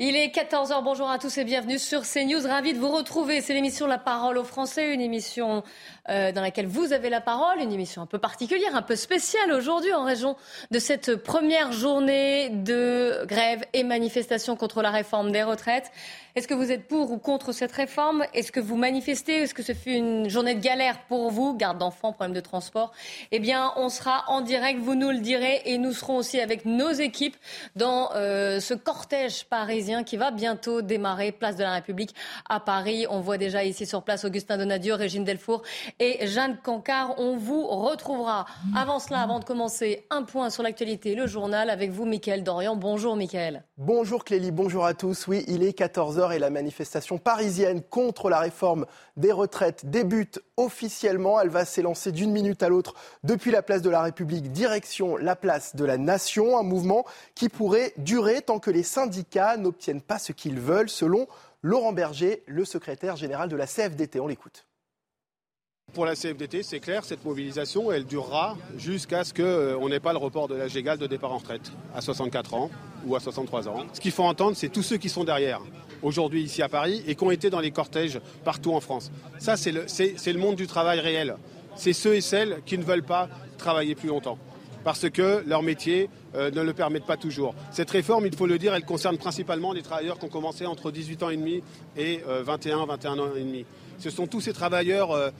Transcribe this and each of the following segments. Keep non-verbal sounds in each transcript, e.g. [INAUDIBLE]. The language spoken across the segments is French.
Il est 14h, bonjour à tous et bienvenue sur CNews. Ravi de vous retrouver. C'est l'émission La Parole aux Français, une émission euh, dans laquelle vous avez la parole, une émission un peu particulière, un peu spéciale aujourd'hui en raison de cette première journée de grève et manifestation contre la réforme des retraites. Est-ce que vous êtes pour ou contre cette réforme? Est-ce que vous manifestez? Est-ce que ce fut une journée de galère pour vous? Garde d'enfants, problème de transport Eh bien, on sera en direct, vous nous le direz, et nous serons aussi avec nos équipes dans euh, ce cortège parisien qui va bientôt démarrer, place de la République à Paris. On voit déjà ici sur place Augustin Donadieu, Régine Delfour et Jeanne Cancard. On vous retrouvera. Avant cela, avant de commencer, un point sur l'actualité, le journal avec vous, Mickaël Dorian. Bonjour, Mickaël. Bonjour, Clélie. Bonjour à tous. Oui, il est 14h et la manifestation parisienne contre la réforme des retraites débute officiellement. Elle va s'élancer d'une minute à l'autre depuis la place de la République, direction la place de la Nation. Un mouvement qui pourrait durer tant que les syndicats n'obtiennent pas ce qu'ils veulent, selon Laurent Berger, le secrétaire général de la CFDT. On l'écoute. Pour la CFDT, c'est clair, cette mobilisation, elle durera jusqu'à ce qu'on n'ait pas le report de l'âge égal de départ en retraite à 64 ans ou à 63 ans. Ce qu'il faut entendre, c'est tous ceux qui sont derrière aujourd'hui ici à Paris et qui ont été dans les cortèges partout en France. Ça, c'est le monde du travail réel. C'est ceux et celles qui ne veulent pas travailler plus longtemps parce que leur métier euh, ne le permet pas toujours. Cette réforme, il faut le dire, elle concerne principalement les travailleurs qui ont commencé entre 18 ans et demi et 21, euh, 21 ans et demi. Ce sont tous ces travailleurs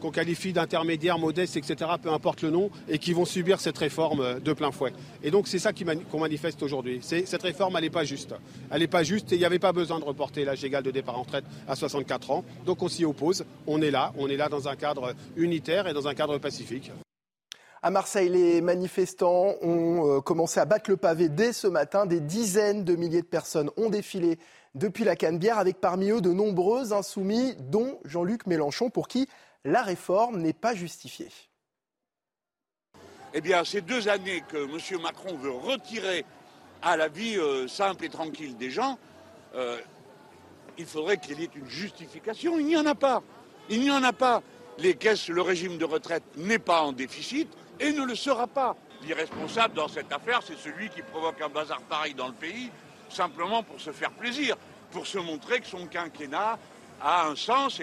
qu'on qualifie d'intermédiaires, modestes, etc., peu importe le nom, et qui vont subir cette réforme de plein fouet. Et donc c'est ça qu'on manifeste aujourd'hui. Cette réforme, elle n'est pas juste. Elle n'est pas juste et il n'y avait pas besoin de reporter l'âge égal de départ en retraite à 64 ans. Donc on s'y oppose. On est là. On est là dans un cadre unitaire et dans un cadre pacifique. À Marseille, les manifestants ont euh, commencé à battre le pavé dès ce matin. Des dizaines de milliers de personnes ont défilé depuis la Canebière, avec parmi eux de nombreux insoumis, dont Jean-Luc Mélenchon, pour qui la réforme n'est pas justifiée. Eh bien, ces deux années que M. Macron veut retirer à la vie euh, simple et tranquille des gens, euh, il faudrait qu'il y ait une justification. Il n'y en a pas. Il n'y en a pas. Les caisses, le régime de retraite n'est pas en déficit et ne le sera pas. L'irresponsable dans cette affaire, c'est celui qui provoque un bazar pareil dans le pays, simplement pour se faire plaisir, pour se montrer que son quinquennat a un sens.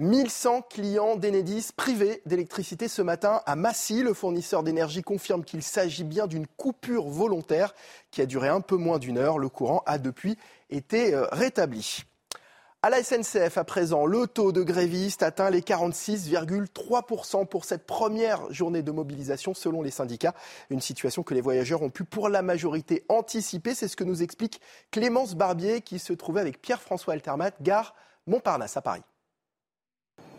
1100 clients d'Enedis privés d'électricité ce matin à Massy. Le fournisseur d'énergie confirme qu'il s'agit bien d'une coupure volontaire qui a duré un peu moins d'une heure. Le courant a depuis été euh, rétabli. À la SNCF, à présent, le taux de grévistes atteint les 46,3% pour cette première journée de mobilisation selon les syndicats. Une situation que les voyageurs ont pu pour la majorité anticiper. C'est ce que nous explique Clémence Barbier qui se trouvait avec Pierre-François Altermat, gare Montparnasse à Paris.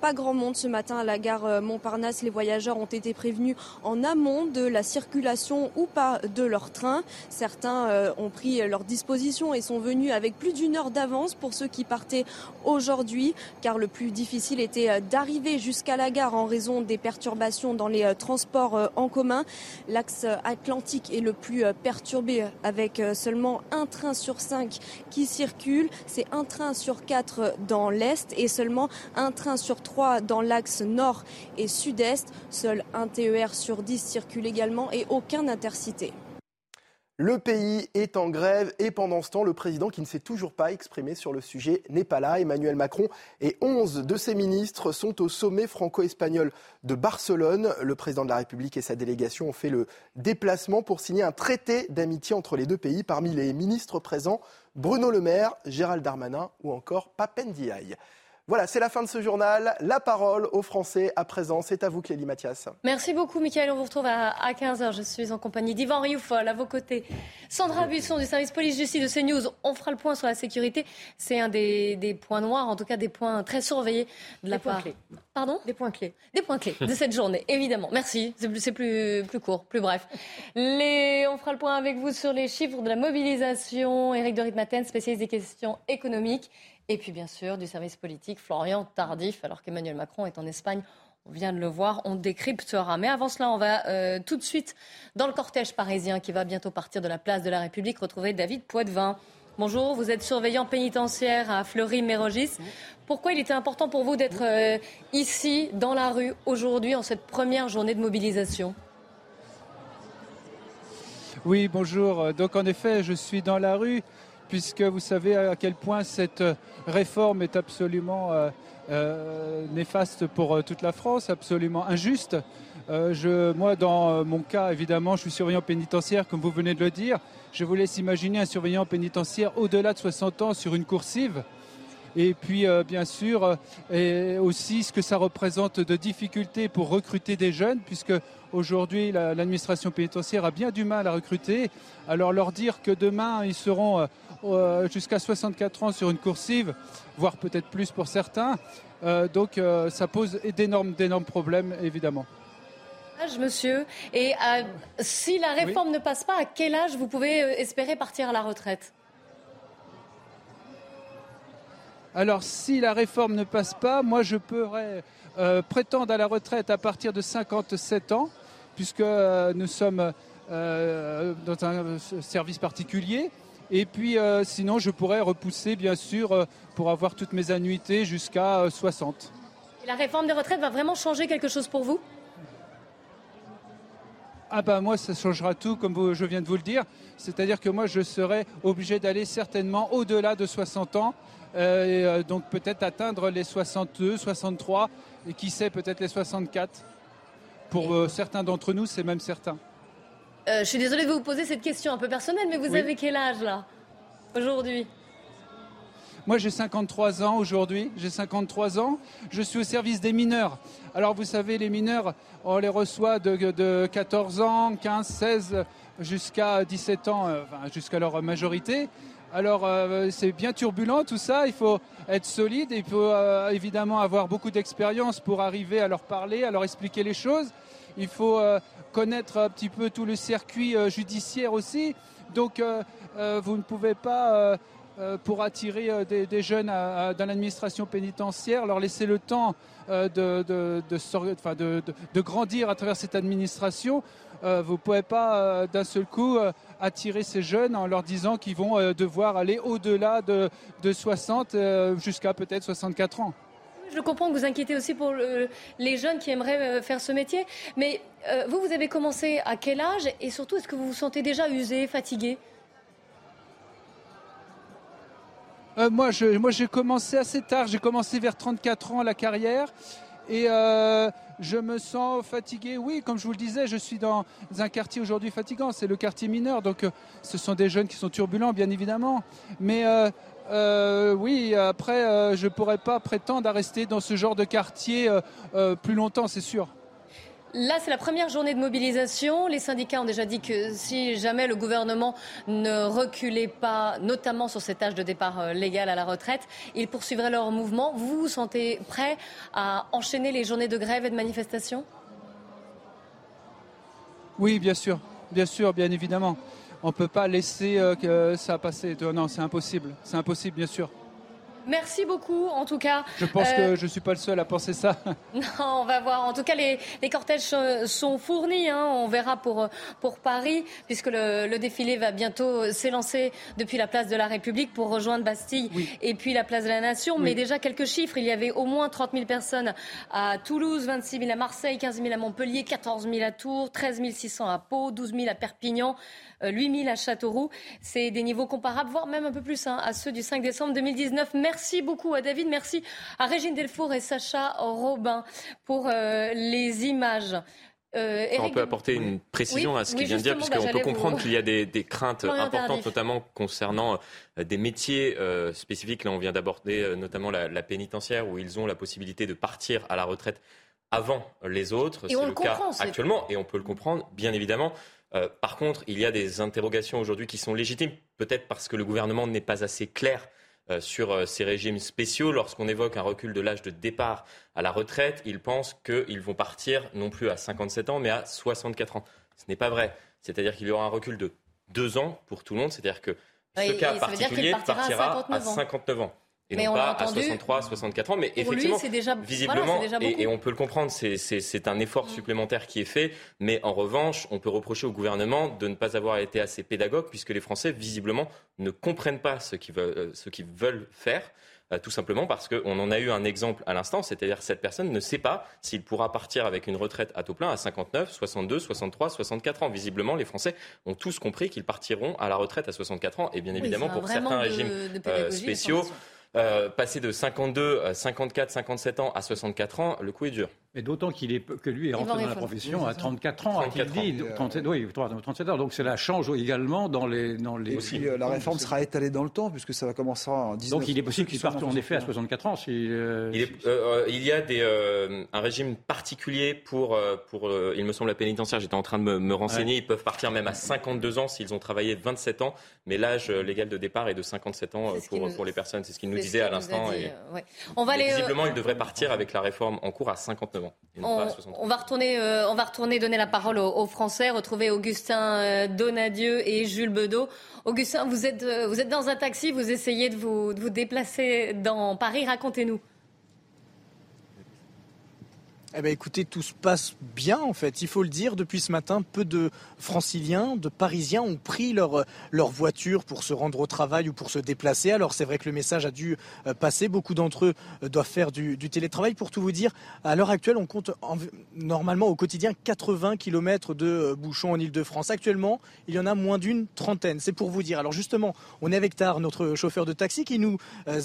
Pas grand monde ce matin à la gare euh, Montparnasse. Les voyageurs ont été prévenus en amont de la circulation ou pas de leur train. Certains euh, ont pris leur disposition et sont venus avec plus d'une heure d'avance pour ceux qui partaient aujourd'hui, car le plus difficile était euh, d'arriver jusqu'à la gare en raison des perturbations dans les transports en commun. L'axe atlantique est le plus perturbé avec seulement un train sur cinq qui circule. C'est un train sur quatre dans l'est et seulement un train sur dans l'axe nord et sud-est. Seul un TER sur 10 circule également et aucun intercité. Le pays est en grève et pendant ce temps, le président qui ne s'est toujours pas exprimé sur le sujet n'est pas là. Emmanuel Macron et 11 de ses ministres sont au sommet franco-espagnol de Barcelone. Le président de la République et sa délégation ont fait le déplacement pour signer un traité d'amitié entre les deux pays. Parmi les ministres présents, Bruno Le Maire, Gérald Darmanin ou encore Papendiaï. Voilà, c'est la fin de ce journal. La parole aux Français à présent. C'est à vous, Clélie Mathias. Merci beaucoup, Michael. On vous retrouve à, 15h. Je suis en compagnie d'Yvan Rioufol à vos côtés. Sandra Busson du service police-justice de CNews. On fera le point sur la sécurité. C'est un des, points noirs, en tout cas des points très surveillés de la des Points clés. Pardon Des points clés. Des points clés de cette journée, évidemment. Merci. C'est plus, plus, court, plus bref. Les, on fera le point avec vous sur les chiffres de la mobilisation. Éric de Ritmaten, spécialiste des questions économiques. Et puis bien sûr du service politique, Florian Tardif, alors qu'Emmanuel Macron est en Espagne. On vient de le voir, on décryptera. Mais avant cela, on va euh, tout de suite dans le cortège parisien qui va bientôt partir de la place de la République retrouver David Poitvin. Bonjour, vous êtes surveillant pénitentiaire à Fleury-Mérogis. Pourquoi il était important pour vous d'être euh, ici, dans la rue, aujourd'hui, en cette première journée de mobilisation? Oui, bonjour. Donc en effet, je suis dans la rue puisque vous savez à quel point cette réforme est absolument euh, euh, néfaste pour euh, toute la France, absolument injuste. moi, dans mon cas, évidemment, je suis surveillant pénitentiaire, comme vous venez de le dire. Je vous laisse imaginer un surveillant pénitentiaire au-delà de 60 ans sur une coursive. Et puis, bien sûr, et aussi ce que ça représente de difficultés pour recruter des jeunes, puisque aujourd'hui, l'administration pénitentiaire a bien du mal à recruter. Alors, leur dire que demain, ils seront euh, jusqu'à 64 ans sur une coursive, voire peut-être plus pour certains. Euh, donc euh, ça pose d'énormes, d'énormes problèmes, évidemment. Âge, monsieur. Et si la réforme ne passe pas, à quel âge vous pouvez espérer partir à la retraite? Alors, si la réforme ne passe pas, moi, je pourrais prétendre à la retraite à partir de 57 ans, puisque nous sommes dans un service particulier. Et puis euh, sinon, je pourrais repousser, bien sûr, euh, pour avoir toutes mes annuités jusqu'à 60. Euh, Et la réforme des retraites va vraiment changer quelque chose pour vous? Ah ben moi, ça changera tout, comme je viens de vous le dire. C'est-à-dire que moi, je serai obligé d'aller certainement au-delà de 60 ans, et donc peut-être atteindre les 62, 63, et qui sait, peut-être les 64. Pour certains d'entre nous, c'est même certain. Euh, je suis désolée de vous poser cette question un peu personnelle, mais vous avez quel âge là, aujourd'hui? Moi, j'ai 53 ans aujourd'hui. J'ai 53 ans. Je suis au service des mineurs. Alors, vous savez, les mineurs, on les reçoit de, 14 ans, 15, 16, jusqu'à 17 ans, euh, jusqu'à leur majorité. Alors, euh, c'est bien turbulent tout ça. Il faut être solide. Il faut évidemment avoir beaucoup d'expérience pour arriver à leur parler, à leur expliquer les choses. Il faut connaître un petit peu tout le circuit euh, judiciaire aussi. Donc euh, euh, vous ne pouvez pas, pour attirer des, jeunes dans l'administration pénitentiaire, leur laisser le temps de, de, grandir à travers cette administration. vous ne pouvez pas d'un seul coup attirer ces jeunes en leur disant qu'ils vont devoir aller au-delà de, de 60 jusqu'à peut-être 64 ans. Je comprends que vous inquiétez aussi pour les jeunes qui aimeraient euh, faire ce métier. Mais euh, vous, vous avez commencé à quel âge Et surtout, est-ce que vous vous sentez déjà usé, fatigué? Euh, Moi, j'ai commencé assez tard. J'ai commencé vers 34 ans la carrière. Et je me sens fatigué. Oui, comme je vous le disais, je suis dans un quartier aujourd'hui fatigant. C'est le quartier mineur. Donc, ce sont des jeunes qui sont turbulents, bien évidemment. Mais euh, oui, après, euh, je ne pourrais pas prétendre à rester dans ce genre de quartier euh, plus longtemps, c'est sûr. Là, c'est la première journée de mobilisation. Les syndicats ont déjà dit que si jamais le gouvernement ne reculait pas, notamment sur cet âge de départ légal à la retraite, ils poursuivraient leur mouvement. Vous vous sentez prêt à enchaîner les journées de grève et de manifestation Oui, bien sûr, bien sûr, bien évidemment on ne peut pas laisser euh, que ça passer. Non, c'est impossible. C'est impossible, bien sûr. Merci beaucoup, en tout cas. Je pense que euh, je ne suis pas le seul à penser ça. [LAUGHS] Non, on va voir. En tout cas, les, cortèges sont fournis. Hein. On verra pour, pour Paris, puisque le, défilé va bientôt s'élancer depuis la place de la République pour rejoindre Bastille et puis la place de la Nation. Mais déjà, quelques chiffres. Il y avait au moins 30 000 personnes à Toulouse, 26 000 à Marseille, 15 000 à Montpellier, 14 000 à Tours, 13 600 à Pau, 12 000 à Perpignan. 8000 euh, à Châteauroux. C'est des niveaux comparables, voire même un peu plus, hein, à ceux du 5 décembre 2019. Merci beaucoup à David, merci à Régine Delfour et Sacha Robin pour euh, les images. Euh, on peut apporter une précision à ce qu'il vient de dire, puisqu'on peut comprendre qu'il y a des, craintes importantes, notamment concernant euh, des métiers euh, spécifiques. Là, on vient d'aborder notamment la, pénitentiaire, où ils ont la possibilité de partir à la retraite avant les autres. C'est le, cas actuellement, et on peut le comprendre, bien évidemment. par contre, il y a des interrogations aujourd'hui qui sont légitimes, peut-être parce que le gouvernement n'est pas assez clair sur euh, ces régimes spéciaux. Lorsqu'on évoque un recul de l'âge de départ à la retraite, ils pensent qu'ils vont partir non plus à 57 ans, mais à 64 ans. Ce n'est pas vrai. C'est-à-dire qu'il y aura un recul de deux ans pour tout le monde. C'est-à-dire que ce cas particulier partira, à 59 ans et mais non pas à 63, 64 ans. Mais effectivement, visiblement, et, on peut le comprendre, c'est un effort mm. supplémentaire qui est fait. Mais en revanche, on peut reprocher au gouvernement de ne pas avoir été assez pédagogue, puisque les Français, visiblement, ne comprennent pas ce qu'ils veulent, euh, ce qu'ils veulent faire. Euh, tout simplement parce qu'on en a eu un exemple à l'instant, c'est-à-dire cette personne ne sait pas s'il pourra partir avec une retraite à taux plein à 59, 62, 63, 64 ans. Visiblement, les Français ont tous compris qu'ils partiront à la retraite à 64 ans, et bien évidemment pour certains régimes euh, spéciaux. Euh, passer de 52, 54, 57 ans à 64 ans, le coup est dur. Mais d'autant qu'il est que lui est rentré dans la profession à 34 ans, 34 dit, 37, oui, 37 ans. Donc cela change également dans les dans les. Aussi, euh, la réforme sera étalée dans le temps puisque ça va commencer en 19. Donc il est possible qu'il parte en effet à 64 ans. Si, euh, il, y a des, un régime particulier pour pour il me semble la pénitentiaire. J'étais en train de me, renseigner. Ils peuvent partir même à 52 ans s'ils ont travaillé 27 ans, mais l'âge légal de départ est de 57 ans pour, pour les personnes. C'est ce qu'il nous disait à l'instant. Et... On va aller, visiblement, il devrait partir avec la réforme en cours à 59 on, va retourner, euh, on va retourner donner la parole aux, Français, retrouver Augustin euh, Donadieu et Jules Bedeau. Augustin, vous êtes, euh, vous êtes dans un taxi, vous essayez de vous, de vous déplacer dans Paris. Racontez-nous. Eh bien, écoutez, tout se passe bien en fait. Il faut le dire, depuis ce matin, peu de franciliens, de parisiens ont pris leur, leur voiture pour se rendre au travail ou pour se déplacer. Alors c'est vrai que le message a dû euh, passer. Beaucoup d'entre eux euh, doivent faire du, télétravail. Pour tout vous dire, à l'heure actuelle, on compte normalement au quotidien 80 km de euh, bouchons en Ile-de-France. Actuellement, il y en a moins d'une trentaine. C'est pour vous dire. Alors justement, on est avec Tar, notre chauffeur de taxi, qui nous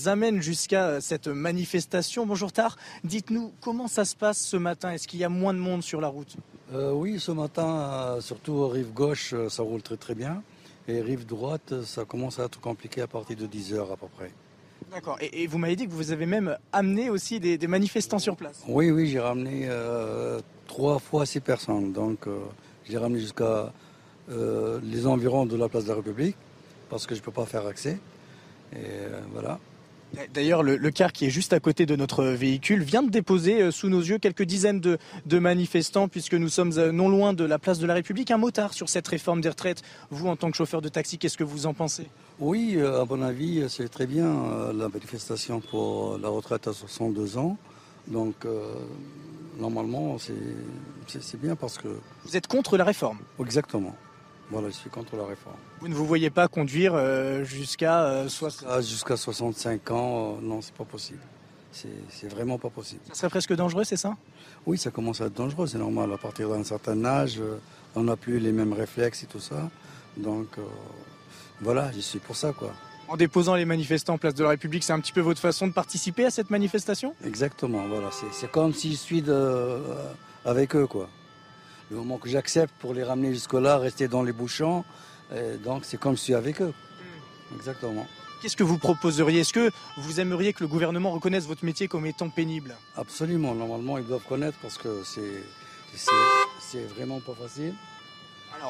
amène jusqu'à cette manifestation. Bonjour Tar, dites-nous comment ça se passe ce matin Est-ce qu'il y a moins de monde sur la route? Euh, Oui, ce matin, euh, surtout rive gauche, euh, ça roule très très bien. Et rive droite, ça commence à être compliqué à partir de 10 heures à peu près. D'accord. Et, vous m'avez dit que vous avez même amené aussi des, manifestants sur place. Oui, oui, j'ai ramené trois fois six personnes. Donc, j'ai ramené jusqu'à les environs de la place de la République parce que je ne peux pas faire accès. Et voilà. D'ailleurs, le, car qui est juste à côté de notre véhicule vient de déposer euh, sous nos yeux quelques dizaines de, manifestants, puisque nous sommes euh, non loin de la place de la République. Un motard sur cette réforme des retraites. Vous, en tant que chauffeur de taxi, qu'est-ce que vous en pensez? Oui, euh, à mon avis, c'est très bien la manifestation pour la retraite à 62 ans. Donc, normalement, c'est bien parce que. Vous êtes contre la réforme? Exactement. Voilà, je suis contre la réforme. Vous ne vous voyez pas conduire euh, jusqu'à euh, Jusqu'à 65 ans, euh, non, c'est pas possible. C'est vraiment pas possible. Ça serait presque dangereux, c'est ça? Oui, ça commence à être dangereux, c'est normal. À partir d'un certain âge, on n'a plus les mêmes réflexes et tout ça. Donc, voilà, je suis pour ça, quoi. En déposant les manifestants en place de la République, c'est un petit peu votre façon de participer à cette manifestation? Exactement, voilà. C'est comme si je suis de, avec eux, quoi le moment que j'accepte pour les ramener jusque-là, rester dans les bouchons, donc c'est comme je suis avec eux. Hmm. Exactement. Qu'est-ce que vous proposeriez? Est-ce que vous aimeriez que le gouvernement reconnaisse votre métier comme étant pénible? Absolument. Normalement, ils doivent connaître parce que c'est vraiment pas facile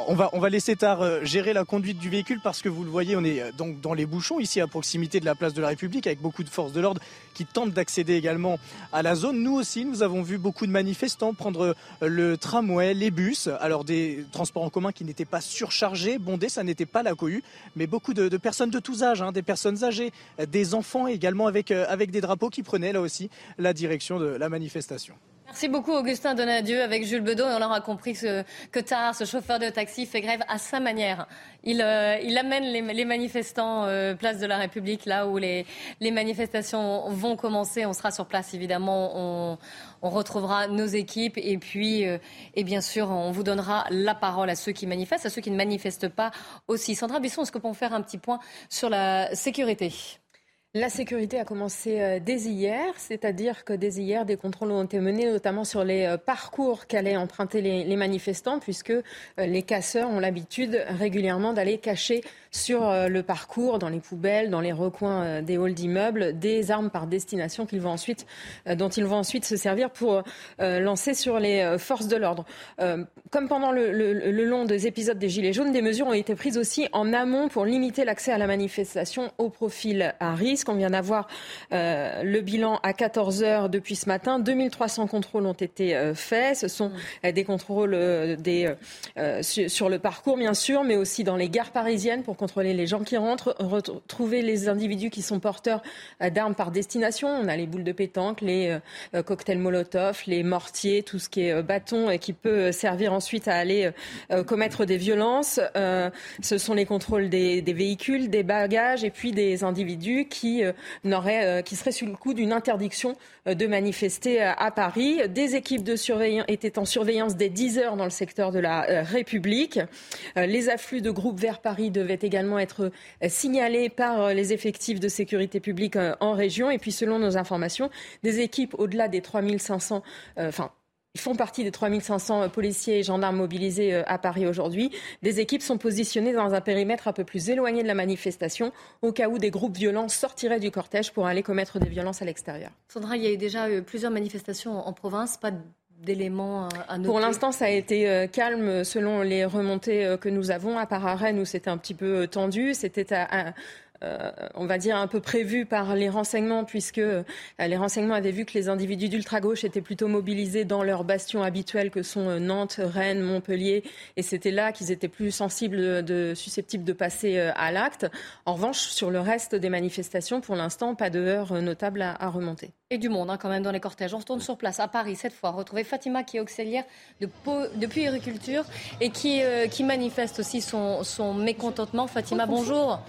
on va, laisser Tard euh, gérer la conduite du véhicule parce que vous le voyez, on est euh, donc dans les bouchons ici à proximité de la place de la République avec beaucoup de forces de l'ordre qui tentent d'accéder également à la zone. Nous aussi, nous avons vu beaucoup de manifestants prendre euh, le tramway, les bus, alors des transports en commun qui n'étaient pas surchargés, bondés, ça n'était pas la cohue, mais beaucoup de, personnes de tous âges, hein, des personnes âgées, des enfants également avec des drapeaux qui prenaient là aussi la direction de la manifestation. Merci beaucoup Augustin Donadieu avec Jules Bedeau et on aura compris que, que Tar, ce chauffeur de taxi, fait grève à sa manière. Il, euh, il amène les, manifestants euh, place de la République, là où les, les, manifestations vont commencer. On sera sur place évidemment, on, on retrouvera nos équipes et puis, euh, et bien sûr, on vous donnera la parole à ceux qui manifestent, à ceux qui ne manifestent pas aussi. Sandra Bisson, est-ce que peut faire un petit point sur la sécurité? La sécurité a commencé euh, dès hier, c'est-à-dire que dès hier, des contrôles ont été menés, notamment sur les euh, parcours qu'allaient emprunter les, manifestants, puisque euh, les casseurs ont l'habitude régulièrement d'aller cacher sur le parcours, dans les poubelles, dans les recoins des halls d'immeubles, des armes par destination qu'ils vont ensuite, dont ils vont ensuite se servir pour lancer sur les forces de l'ordre. Comme pendant le, le long des épisodes des Gilets jaunes, des mesures ont été prises aussi en amont pour limiter l'accès à la manifestation au profil à risque qu'on vient d'avoir euh, le bilan à 14 heures depuis ce matin. 2300 contrôles ont été euh, faits. Ce sont euh, des contrôles sur le parcours, bien sûr, mais aussi dans les gares parisiennes pour contrôler les gens qui rentrent, retrouver les individus qui sont porteurs d'armes par destination. On a les boules de pétanque, les cocktails Molotov, les mortiers, tout ce qui est bâton et qui peut servir ensuite à aller commettre des violences. Ce sont les contrôles des, des véhicules, des bagages et puis des individus qui qui, euh, euh, qui serait sous le coup d'une interdiction euh, de manifester à Paris. Des équipes de surveillance étaient en surveillance dès 10 heures dans le secteur de la République. Les afflux de groupes vers Paris devaient également être signalés par les effectifs de sécurité publique en région. Et puis, selon nos informations, des équipes au-delà des 3500, enfin, ils font partie des 3500 policiers et gendarmes mobilisés euh, à Paris aujourd'hui. Des équipes sont positionnées dans un périmètre un peu plus éloigné de la manifestation, au cas où des groupes violents sortiraient du cortège pour aller commettre des violences à l'extérieur. Sandra, il y a eu déjà eu plusieurs manifestations en province, pas d'éléments à noter Pour l'instant, ça a été euh, calme selon les remontées euh, que nous avons. À part à Rennes, où c'était un petit peu tendu, c'était à, euh, on va dire, un peu prévu par les renseignements, puisque euh, les renseignements avaient vu que les individus d'ultra-gauche étaient plutôt mobilisés dans leurs bastions habituels que sont euh, Nantes, Rennes, Montpellier, et c'était là qu'ils étaient plus sensibles, de, susceptibles de passer à l'acte. En revanche, sur le reste des manifestations, pour l'instant, pas de heure notable à, remonter. Et du monde, hein, quand même, dans les cortèges. On se tourne sur place, à Paris, cette fois. Retrouver Fatima, qui est auxiliaire de, de puériculture et qui, qui manifeste aussi son, son mécontentement. Fatima, bonjour.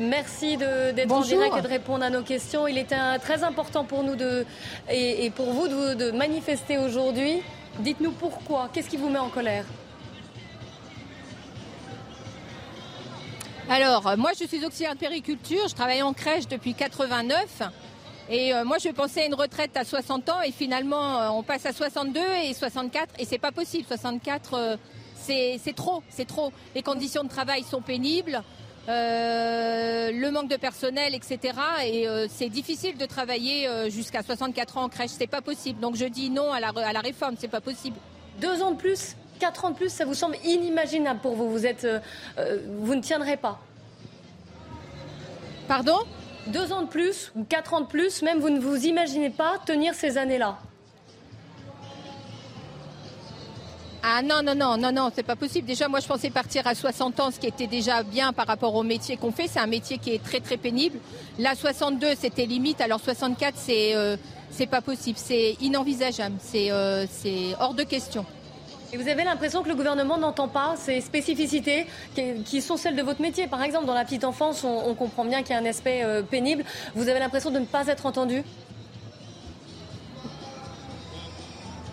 Merci d'être en direct et de répondre à nos questions. Il était très important pour nous de, et, pour vous de, manifester aujourd'hui. Dites-nous pourquoi. Qu'est-ce qui vous met en colère? Alors, moi, je suis auxiliaire de périculture. Je travaille en crèche depuis 89. Et euh, moi, je pensais à une retraite à 60 ans. Et finalement, euh, on passe à 62 et 64. Et c'est pas possible. 64, euh, c'est trop. C'est trop. Les conditions de travail sont pénibles. Euh, le manque de personnel, etc. Et euh, c'est difficile de travailler euh, jusqu'à 64 ans en crèche, c'est pas possible. Donc je dis non à la, à la réforme, c'est pas possible. Deux ans de plus, quatre ans de plus, ça vous semble inimaginable pour vous Vous êtes, vous ne tiendrez pas. Pardon? Deux ans de plus ou quatre ans de plus, même vous ne vous imaginez pas tenir ces années-là. Ah non, non, non, non, non, c'est pas possible. Déjà, moi, je pensais partir à 60 ans, ce qui était déjà bien par rapport au métier qu'on fait. C'est un métier qui est très, très pénible. Là, 62, c'était limite. Alors 64, c'est euh, c'est pas possible. C'est inenvisageable. C'est euh, c'est hors de question. Et vous avez l'impression que le gouvernement n'entend pas ces spécificités qui sont celles de votre métier? Par exemple, dans la petite enfance, on, comprend bien qu'il y a un aspect euh, pénible. Vous avez l'impression de ne pas être entendu?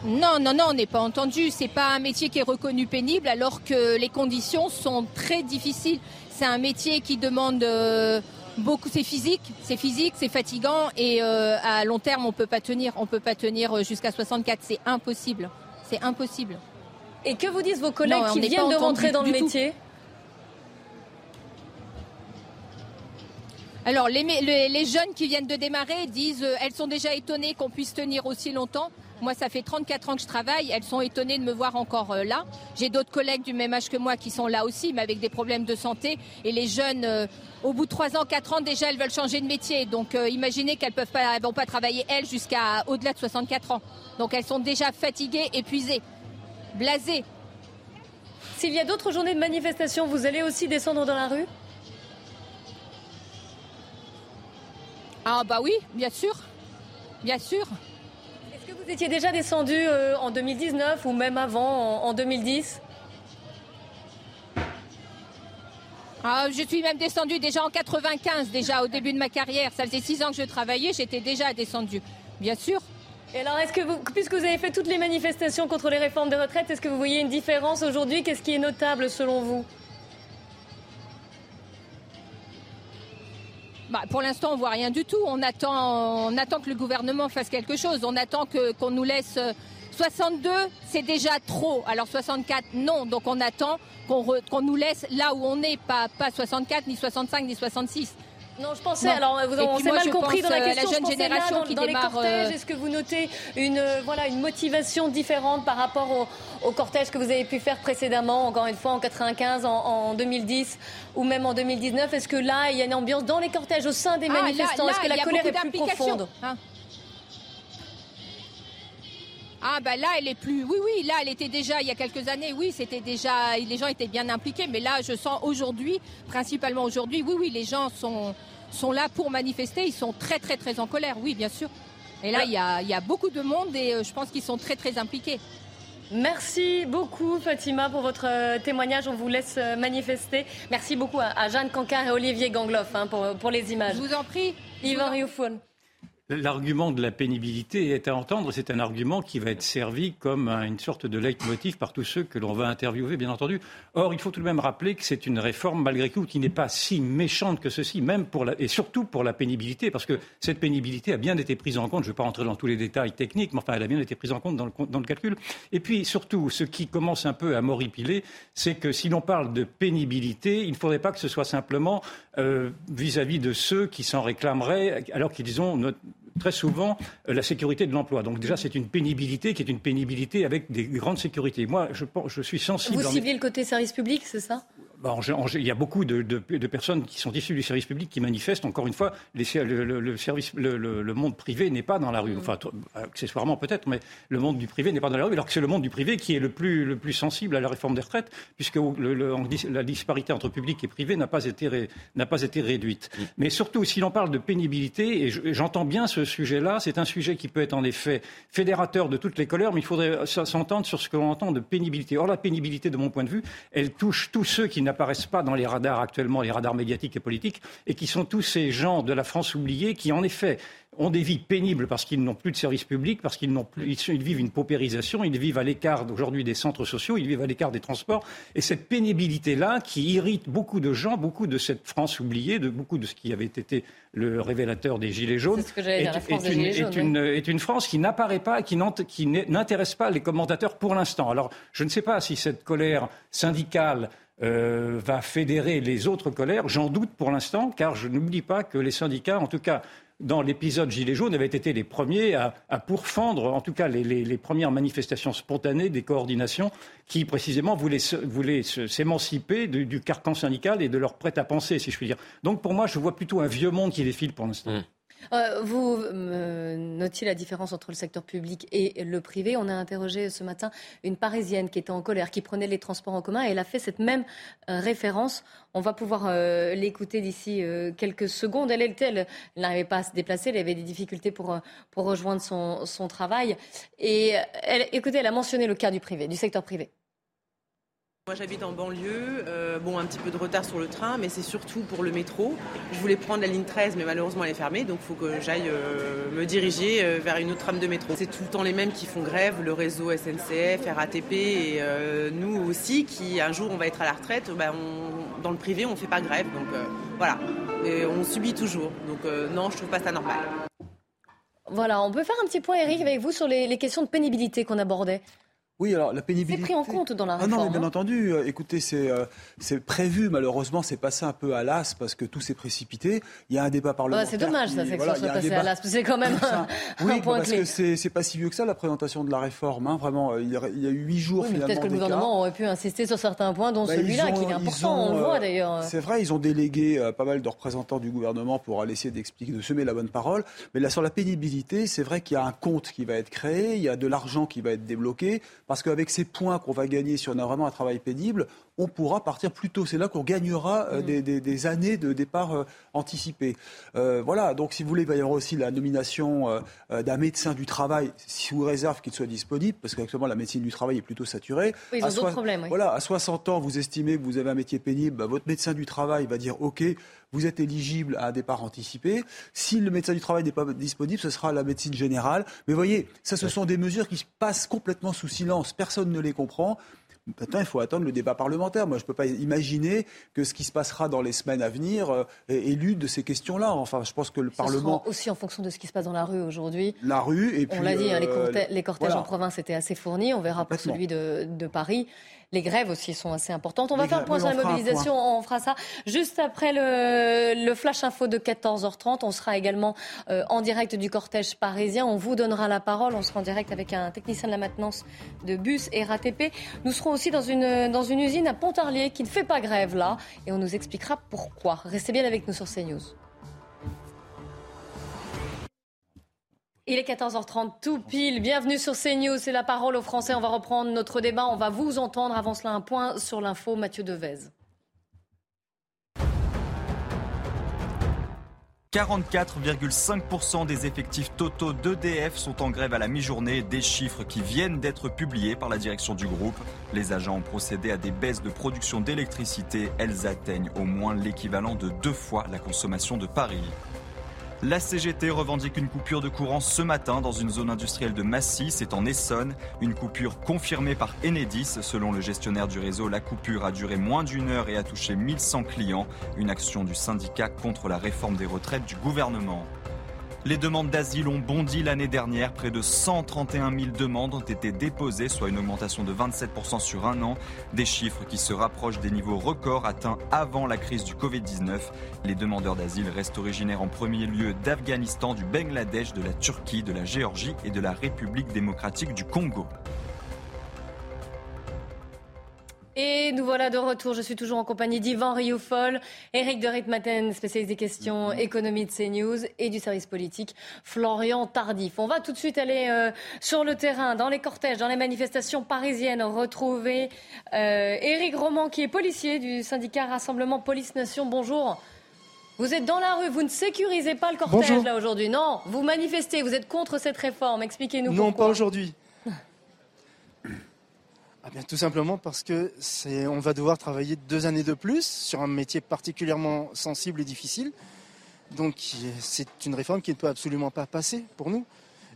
Non, non, non, on n'est pas entendu. C'est pas un métier qui est reconnu pénible alors que les conditions sont très difficiles. C'est un métier qui demande euh, beaucoup. C'est physique, c'est physique, c'est fatigant et euh, à long terme on peut pas tenir. On peut pas tenir euh, jusqu'à 64. C'est impossible. C'est impossible. Et que vous disent vos collègues qui viennent de rentrer dans le métier? Alors les, les, jeunes qui viennent de démarrer disent elles sont déjà étonnées qu'on puisse tenir aussi longtemps. Moi, ça fait 34 ans que je travaille. Elles sont étonnées de me voir encore euh, là. J'ai d'autres collègues du même âge que moi qui sont là aussi, mais avec des problèmes de santé. Et les jeunes, euh, au bout de 3 ans, 4 ans, déjà, elles veulent changer de métier. Donc, euh, imaginez qu'elles peuvent pas, vont pas travailler, elles, jusqu'à au-delà de 64 ans. Donc, elles sont déjà fatiguées, épuisées, blasées. S'il y a d'autres journées de manifestation, vous allez aussi descendre dans la rue? Ah, bah oui, bien sûr. Bien sûr. Vous étiez déjà descendu euh, en 2019 ou même avant, en, 2010 ah, je suis même descendu déjà en 95, déjà au début de ma carrière. Ça faisait six ans que je travaillais, j'étais déjà descendu, bien sûr. Et alors, est-ce que vous, puisque vous avez fait toutes les manifestations contre les réformes des retraites, est-ce que vous voyez une différence aujourd'hui? Qu'est-ce qui est notable selon vous? Bah, Pour l'instant, on voit rien du tout. On attend, on attend que le gouvernement fasse quelque chose. On attend que, qu'on nous laisse 62, c'est déjà trop. Alors 64, non. Donc on attend qu'on, nous laisse là où on est, pas, pas 64, ni 65, ni 66. Non, je pensais, alors vous, on s'est mal compris dans la question, la jeune génération qui dans les cortèges, euh, est-ce que vous notez une, euh, voilà, une motivation différente par rapport au, au, cortège que vous avez pu faire précédemment, encore une fois en 95, en, 2010 ou même en 2019 Est-ce que là, il y a une ambiance dans les cortèges, au sein des ah, manifestants? Est-ce que la colère est plus profonde? Hein? Ah bah là, elle est plus. Oui, oui, là, elle était déjà il y a quelques années. Oui, c'était déjà. Les gens étaient bien impliqués, mais là, je sens aujourd'hui, principalement aujourd'hui, oui, oui, les gens sont sont là pour manifester. Ils sont très, très, très en colère. Oui, bien sûr. Et là, il y a, y a beaucoup de monde et euh, je pense qu'ils sont très, très impliqués. Merci beaucoup Fatima pour votre euh, témoignage. On vous laisse euh, manifester. Merci beaucoup à Jeanne Cancard et Olivier Gangloff hein, pour, pour les images. Je vous en prie. Yvan Riouffoun. L'argument de la pénibilité est à entendre, c'est un argument qui va être servi comme une sorte de leitmotiv par tous ceux que l'on va interviewer, bien entendu. Or, il faut tout de même rappeler que c'est une réforme, malgré tout, qui n'est pas si méchante que ceci, même pour la, et surtout pour la pénibilité, parce que cette pénibilité a bien été prise en compte, je ne vais pas rentrer dans tous les détails techniques, mais enfin, elle a bien été prise en compte dans le, calcul. Et puis, surtout, ce qui commence un peu à m'horripiler, c'est que si l'on parle de pénibilité, il ne faudrait pas que ce soit simplement euh, vis-à-vis de ceux qui s'en réclameraient, alors qu'ils ont très souvent euh, la sécurité de l'emploi. Donc déjà, c'est une pénibilité qui est une pénibilité avec des grandes sécurités. Moi, je, je suis sensible. Vous ciblez le côté service public, c'est ça? Bah, il y a beaucoup de, personnes qui sont issues du service public qui manifestent. Encore une fois, le, service, le, monde privé n'est pas dans la rue. Enfin, accessoirement peut-être, mais le monde du privé n'est pas dans la rue, alors que c'est le monde du privé qui est le plus, le plus sensible à la réforme des retraites, puisque la disparité entre public et privé n'a pas été, n'a pas été réduite. Mais surtout, si l'on parle de pénibilité, et j'entends bien ce sujet-là, c'est un sujet qui peut être en effet fédérateur de toutes les colères, mais il faudrait s'entendre sur ce que l'on entend de pénibilité. Or, la pénibilité, de mon point de vue, elle touche tous ceux qui n'apparaissent pas dans les radars actuellement, les radars médiatiques et politiques, et qui sont tous ces gens de la France oubliée qui, en effet, ont des vies pénibles parce qu'ils n'ont plus de services publics, parce qu'ils n'ont plus, ils vivent une paupérisation, ils vivent à l'écart aujourd'hui des centres sociaux, ils vivent à l'écart des transports. Et cette pénibilité-là, qui irrite beaucoup de gens, beaucoup de cette France oubliée, de beaucoup de ce qui avait été le révélateur des Gilets jaunes, est, une, est, une, France qui n'apparaît pas, qui n'intéresse pas les commentateurs pour l'instant. Alors, je ne sais pas si cette colère syndicale euh, va fédérer les autres colères. J'en doute pour l'instant, car je n'oublie pas que les syndicats, en tout cas dans l'épisode Gilets jaunes, avaient été les premiers à, pourfendre, en tout cas les, premières manifestations spontanées des coordinations qui précisément voulaient, s'émanciper du, carcan syndical et de leur prêt-à-penser, si je puis dire. Donc pour moi, je vois plutôt un vieux monde qui défile pour l'instant. Mmh. Euh, vous euh, notez la différence entre le secteur public et le privé. On a interrogé ce matin une Parisienne qui était en colère, qui prenait les transports en commun et elle a fait cette même euh, référence. On va pouvoir l'écouter d'ici quelques secondes. Elle, elle, elle n'arrivait pas à se déplacer, elle avait des difficultés pour, rejoindre son, son travail. Et elle, écoutez, elle a mentionné le cas du privé, du secteur privé. Moi j'habite en banlieue, euh, bon un petit peu de retard sur le train, mais c'est surtout pour le métro. Je voulais prendre la ligne 13, mais malheureusement elle est fermée, donc il faut que j'aille euh, me diriger euh, vers une autre trame de métro. C'est tout le temps les mêmes qui font grève, le réseau SNCF, RATP et nous aussi, qui un jour on va être à la retraite, bah, dans le privé on ne fait pas grève, donc voilà, et on subit toujours. Donc non, je trouve pas ça normal. Voilà, on peut faire un petit point, Eric, avec vous sur les questions de pénibilité qu'on abordait. Oui, alors la pénibilité. C'est pris en compte dans la réforme. Ah non, mais bien hein. entendu. Euh, écoutez, c'est euh, c'est prévu. Malheureusement, c'est passé un peu à l'as parce que tout s'est précipé. Il y a un débat parlementaire. c'est dommage, ça, c'est que ça soit passé à l'as. C'est quand même [LAUGHS] un, oui, point parce que c'est pas si vieux que ça la présentation de la réforme. Hein, vraiment, il y, a, il y, a, eu huit jours. Oui, Peut-être que le gouvernement aurait pu insister sur certains points, dont bah, celui-là, qui est important. on le voit euh, d'ailleurs. C'est vrai, ils ont délégué pas mal de représentants du gouvernement pour aller essayer d'expliquer, de semer la bonne parole. Mais là, sur la pénibilité, c'est vrai qu'il y a un compte qui va être créé, il y a de l'argent qui va être débloqué, parce qu'avec ces points qu'on va gagner si on a vraiment un travail pénible, on pourra partir plus tôt. C'est là qu'on gagnera euh, mm. des, années de départ euh, anticipé. Euh, voilà, donc si vous voulez, il va y avoir aussi la nomination d'un médecin du travail, sous réserve qu'il soit disponible, parce qu'actuellement la médecine du travail est plutôt saturée. Oui, ils ont d'autres problèmes. Voilà, à 60 ans, vous estimez que vous avez un métier pénible, bah, votre médecin du travail va dire OK, vous êtes éligible à un départ anticipé. Si le médecin du travail n'est pas disponible, ce sera la médecine générale. Mais voyez, ça, ce sont des mesures qui passent complètement sous silence. Personne ne les comprend. Maintenant, il faut attendre le débat parlementaire. Moi, je ne peux pas imaginer que ce qui se passera dans les semaines à venir euh, élude ces questions-là. Enfin, je pense que le Parlement. aussi en fonction de ce qui se passe dans la rue aujourd'hui. La rue, et puis. On l'a dit, hein, les, euh, cortèges, les cortèges voilà. en province étaient assez fournis. On verra pour celui de, de Paris. Les grèves aussi sont assez importantes. On va Les faire un point oui, sur la mobilisation. On fera ça juste après le, le flash info de 14h30. On sera également euh, en direct du cortège parisien. On vous donnera la parole. On sera en direct avec un technicien de la maintenance de bus et RATP. Nous serons aussi dans une, dans une usine à Pontarlier qui ne fait pas grève là. Et on nous expliquera pourquoi. Restez bien avec nous sur CNews. Il est 14h30 tout pile. Bienvenue sur CNews. C'est la parole aux Français. On va reprendre notre débat. On va vous entendre. Avant cela, un point sur l'info. Mathieu Devez. 44,5% des effectifs totaux d'EDF sont en grève à la mi-journée, des chiffres qui viennent d'être publiés par la direction du groupe. Les agents ont procédé à des baisses de production d'électricité. Elles atteignent au moins l'équivalent de deux fois la consommation de Paris. La CGT revendique une coupure de courant ce matin dans une zone industrielle de Massy, c'est en Essonne. Une coupure confirmée par Enedis. Selon le gestionnaire du réseau, la coupure a duré moins d'une heure et a touché 1100 clients. Une action du syndicat contre la réforme des retraites du gouvernement. Les demandes d'asile ont bondi l'année dernière. Près de 131 000 demandes ont été déposées, soit une augmentation de 27% sur un an. Des chiffres qui se rapprochent des niveaux records atteints avant la crise du Covid-19. Les demandeurs d'asile restent originaires en premier lieu d'Afghanistan, du Bangladesh, de la Turquie, de la Géorgie et de la République démocratique du Congo. Et nous voilà de retour. Je suis toujours en compagnie d'Yvan Rioufol, Eric de Ritmaten, spécialiste des questions économie de CNews et du service politique, Florian Tardif. On va tout de suite aller euh, sur le terrain, dans les cortèges, dans les manifestations parisiennes, retrouver euh, Eric Roman, qui est policier du syndicat Rassemblement Police Nation. Bonjour. Vous êtes dans la rue, vous ne sécurisez pas le cortège Bonjour. là aujourd'hui. Non, vous manifestez, vous êtes contre cette réforme. Expliquez-nous Non, pourquoi. pas aujourd'hui. Bien, tout simplement parce que on va devoir travailler deux années de plus sur un métier particulièrement sensible et difficile. Donc c'est une réforme qui ne peut absolument pas passer pour nous.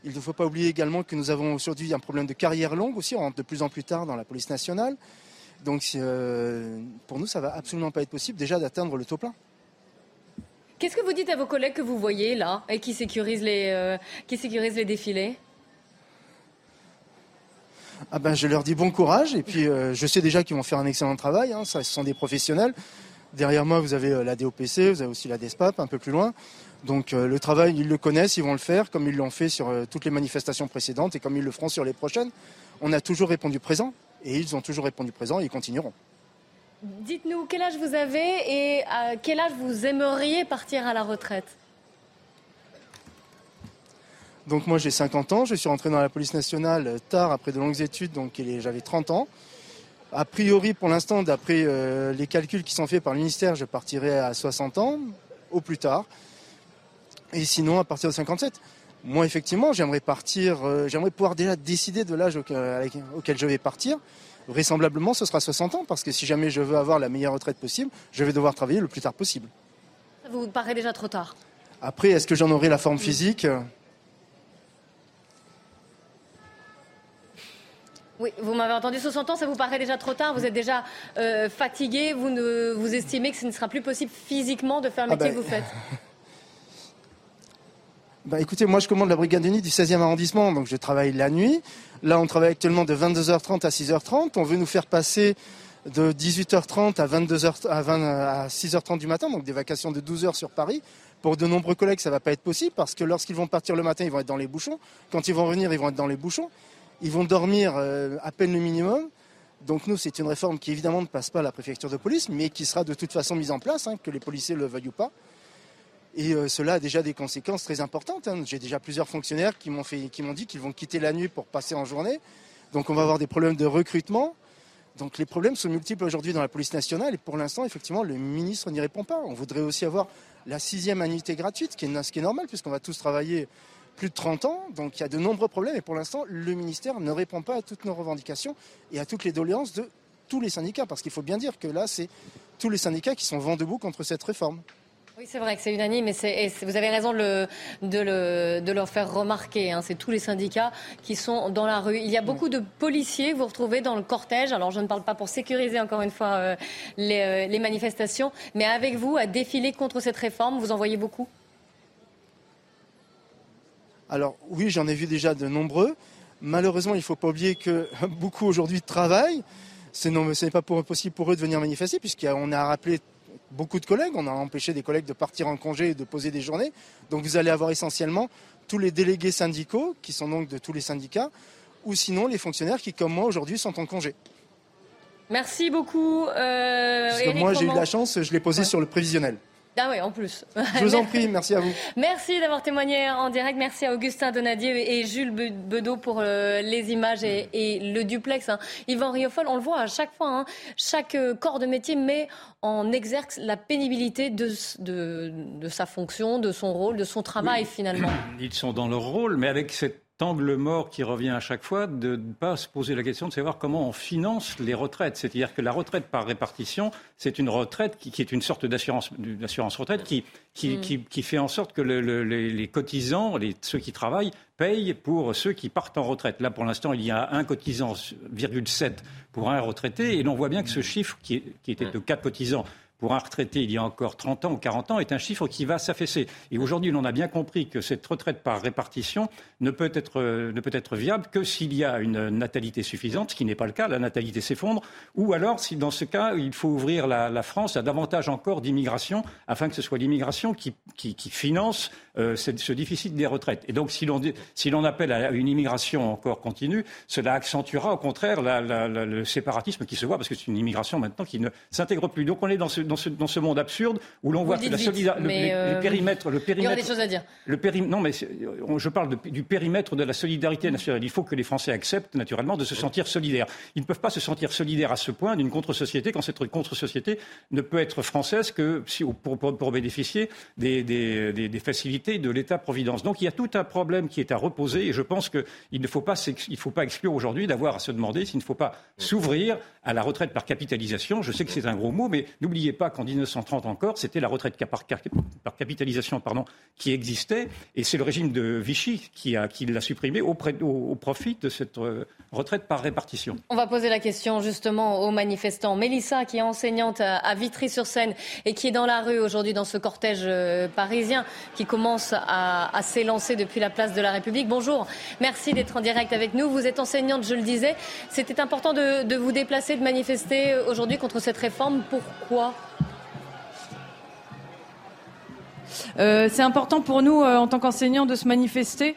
Il ne faut pas oublier également que nous avons aujourd'hui un problème de carrière longue aussi, on rentre de plus en plus tard dans la police nationale. Donc euh, pour nous, ça va absolument pas être possible déjà d'atteindre le taux plein. Qu'est-ce que vous dites à vos collègues que vous voyez là et qui sécurisent les, euh, qui sécurisent les défilés? Ah ben, je leur dis bon courage et puis euh, je sais déjà qu'ils vont faire un excellent travail. hein. Ça, ce sont des professionnels. Derrière moi, vous avez euh, la DOPC, vous avez aussi la DESPAP un peu plus loin. Donc euh, le travail, ils le connaissent, ils vont le faire comme ils l'ont fait sur toutes les manifestations précédentes et comme ils le feront sur les prochaines. On a toujours répondu présent et ils ont toujours répondu présent et ils continueront. Dites-nous quel âge vous avez et à quel âge vous aimeriez partir à la retraite? Donc moi j'ai 50 ans, je suis rentré dans la police nationale euh, tard après de longues études, donc j'avais 30 ans. A priori pour l'instant, d'après euh, les calculs qui sont faits par le ministère, je partirai à 60 ans, au plus tard. Et sinon à partir de 57. Moi effectivement j'aimerais partir, euh, j'aimerais pouvoir déjà décider de l'âge auquel je vais partir. Vraisemblablement ce sera 60 ans, parce que si jamais je veux avoir la meilleure retraite possible, je vais devoir travailler le plus tard possible. Ça vous paraît déjà trop tard? Après, est-ce que j'en aurai la forme physique? Oui, vous m'avez entendu, 60 ans, ça vous paraît déjà trop tard? Vous êtes déjà euh, fatigué? Vous, ne, vous estimez que ce ne sera plus possible physiquement de faire le Ah métier ben, que vous faites? [LAUGHS] Bah écoutez, moi je commande la brigade de nuit du 16e arrondissement, donc je travaille la nuit. Là, on travaille actuellement de 22h30 à 6h30. On veut nous faire passer de 18h30 à 22h à, 20 à 6h30 du matin, donc des vacations de 12 heures sur Paris. Pour de nombreux collègues, ça va pas être possible parce que lorsqu'ils vont partir le matin, ils vont être dans les bouchons. Quand ils vont revenir, ils vont être dans les bouchons. Ils vont dormir euh, à peine le minimum. Donc nous, c'est une réforme qui évidemment ne passe pas à la préfecture de police, mais qui sera de toute façon mise en place, hein, que les policiers le veuillent ou pas. Et euh, cela a déjà des conséquences très importantes. hein. J'ai déjà plusieurs fonctionnaires qui m'ont fait, qui m'ont dit qu'ils vont quitter la nuit pour passer en journée. Donc on va avoir des problèmes de recrutement. Donc les problèmes sont multiples aujourd'hui dans la police nationale et pour l'instant, effectivement, le ministre n'y répond pas. On voudrait aussi avoir la sixième annuité gratuite, ce qui est, ce qui est normal puisqu'on va tous travailler plus de 30 ans. Donc il y a de nombreux problèmes et pour l'instant, le ministère ne répond pas à toutes nos revendications et à toutes les doléances de tous les syndicats. Parce qu'il faut bien dire que là, c'est tous les syndicats qui sont vent debout contre cette réforme. Oui, c'est vrai que c'est unanime et, vous avez raison de, le, leur faire remarquer. Hein. C'est tous les syndicats qui sont dans la rue. Il y a beaucoup de policiers vous retrouvez dans le cortège. Alors, je ne parle pas pour sécuriser encore une fois euh, les, euh, les manifestations, mais avec vous, à défiler contre cette réforme, vous en voyez beaucoup? Alors, oui, j'en ai vu déjà de nombreux. Malheureusement, il ne faut pas oublier que [LAUGHS] beaucoup aujourd'hui travaillent. Ce n'est pas possible pour eux de venir manifester, puisqu'on a rappelé beaucoup de collègues. On a empêché des collègues de partir en congé et de poser des journées. Donc vous allez avoir essentiellement tous les délégués syndicaux, qui sont donc de tous les syndicats, ou sinon les fonctionnaires qui, comme moi, aujourd'hui, sont en congé. Merci beaucoup. Euh, moi, j'ai eu la chance, je l'ai posé sur le prévisionnel. Ah oui, en plus. Je vous en prie, merci à vous. [LAUGHS] Merci d'avoir témoigné en direct. Merci à Augustin Donadier et Jules Bedeau pour euh, les images et, le duplex. Hein. Yvan Riofol, on le voit à chaque fois, hein. chaque euh, corps de métier met en exergue la pénibilité de, de, sa fonction, de son rôle, de son travail finalement. Ils sont dans leur rôle, mais avec cette angle mort qui revient à chaque fois de ne pas se poser la question de savoir comment on finance les retraites. C'est-à-dire que la retraite par répartition, c'est une retraite qui, est une sorte d'assurance, retraite qui, qui, mm. qui, fait en sorte que les, cotisants, les, ceux qui travaillent, payent pour ceux qui partent en retraite. Là, pour l'instant, il y a un cotisant, 7 pour un retraité, et l'on voit bien que ce chiffre, qui, était de 4 cotisants, pour un retraité il y a encore 30 ans ou 40 ans est un chiffre qui va s'affaisser. Et aujourd'hui, on a bien compris que cette retraite par répartition ne peut être, ne peut être viable que s'il y a une natalité suffisante, ce qui n'est pas le cas, la natalité s'effondre, ou alors si dans ce cas, il faut ouvrir la, France à davantage encore d'immigration, afin que ce soit l'immigration qui, qui, finance euh, ce, déficit des retraites. Et donc, si l'on, si appelle à une immigration encore continue, cela accentuera au contraire le séparatisme qui se voit, parce que c'est une immigration maintenant qui ne s'intègre plus. Donc on est dans ce, dans ce, monde absurde où l'on voit que la solidarité, le, périmètre, le périmètre, il y aura des choses à dire. Le non, mais je parle du périmètre de la solidarité nationale. Il faut que les Français acceptent naturellement de se sentir solidaires. Ils ne peuvent pas se sentir solidaires à ce point d'une contre-société quand cette contre-société ne peut être française que si, pour, pour, bénéficier des, des, des, facilités de l'État-providence. Donc il y a tout un problème qui est à reposer et je pense qu'il ne faut pas, il faut pas exclure aujourd'hui d'avoir à se demander s'il ne faut pas s'ouvrir à la retraite par capitalisation. Je sais que c'est un gros mot, mais n'oubliez pas qu'en 1930 encore, c'était la retraite par, capitalisation pardon, qui existait, et c'est le régime de Vichy qui, a, qui l'a supprimé au, profit de cette euh, retraite par répartition. On va poser la question justement aux manifestants. Mélissa, qui est enseignante à Vitry-sur-Seine et qui est dans la rue aujourd'hui dans ce cortège euh, parisien qui commence à, s'élancer depuis la place de la République. Bonjour, merci d'être en direct avec nous. Vous êtes enseignante, je le disais. C'était important de, de vous déplacer, de manifester aujourd'hui contre cette réforme. Pourquoi? C'est important pour nous, euh, en tant qu'enseignants, de se manifester.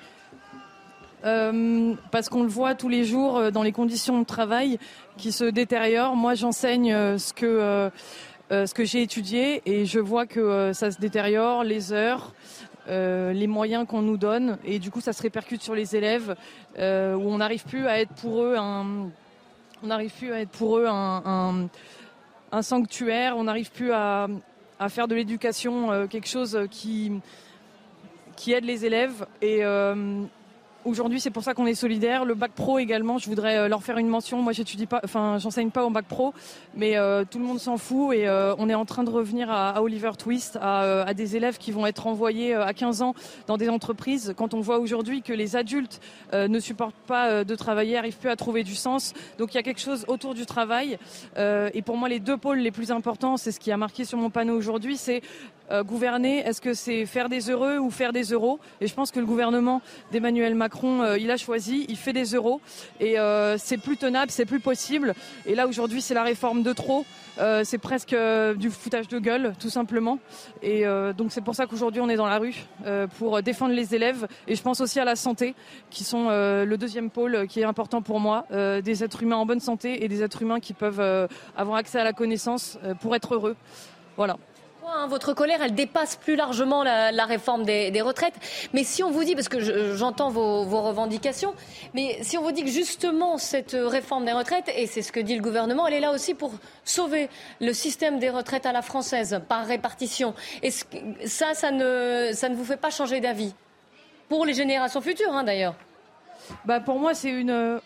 Euh, parce qu'on le voit tous les jours dans les conditions de travail qui se détériorent. Moi, j'enseigne ce que que j'ai étudié et je vois que ça se détériore, les heures, les moyens qu'on nous donne et du coup, ça se répercute sur les élèves où on n'arrive plus à être pour eux un on plus à être pour eux un, un sanctuaire, on n'arrive plus à, à faire de l'éducation euh, quelque chose qui, qui aide les élèves. Et euh, Aujourd'hui, c'est pour ça qu'on est solidaire. Le bac pro également, je voudrais euh, leur faire une mention. Moi, j'étudie pas, enfin, j'enseigne pas au bac pro, mais euh, tout le monde s'en fout et euh, on est en train de revenir à, Oliver Twist, à, des élèves qui vont être envoyés à 15 ans dans des entreprises. Quand on voit aujourd'hui que les adultes ne supportent pas de travailler, n'arrivent plus à trouver du sens, donc il y a quelque chose autour du travail. et pour moi, les deux pôles les plus importants, c'est ce qui a marqué sur mon panneau aujourd'hui, c'est euh, gouverner, est-ce que c'est faire des heureux ou faire des euros? Et je pense que le gouvernement d'Emmanuel Macron, euh, il a choisi, il fait des euros et euh, c'est plus tenable, c'est plus possible. Et là aujourd'hui, c'est la réforme de trop. c'est presque du foutage de gueule, tout simplement. Et donc c'est pour ça qu'aujourd'hui on est dans la rue pour défendre les élèves. Et je pense aussi à la santé, qui sont le deuxième pôle qui est important pour moi. des êtres humains en bonne santé et des êtres humains qui peuvent avoir accès à la connaissance pour être heureux. Voilà. Hein, votre colère, elle dépasse plus largement la, réforme des, retraites. Mais si on vous dit, parce que j'entends vos, revendications, mais si on vous dit que justement cette réforme des retraites, et c'est ce que dit le gouvernement, elle est là aussi pour sauver le système des retraites à la française par répartition. Et ça, ça ne, ça ne vous fait pas changer d'avis Pour les générations futures, hein, d'ailleurs. Bah pour moi, c'est une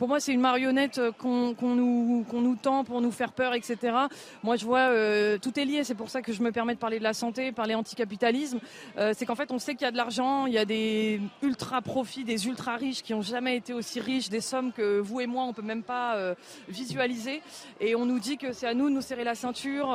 pour moi, c'est une marionnette euh, qu'on nous, qu'on nous tend pour nous faire peur, etc. Moi, je vois, euh, tout est lié. C'est pour ça que je me permets de parler de la santé, parler anticapitalisme. Euh, c'est qu'en fait, on sait qu'il y a de l'argent, il y a des ultra profits, des ultra riches qui ont jamais été aussi riches, des sommes que vous et moi, on peut même pas visualiser. Et on nous dit que c'est à nous de nous serrer la ceinture,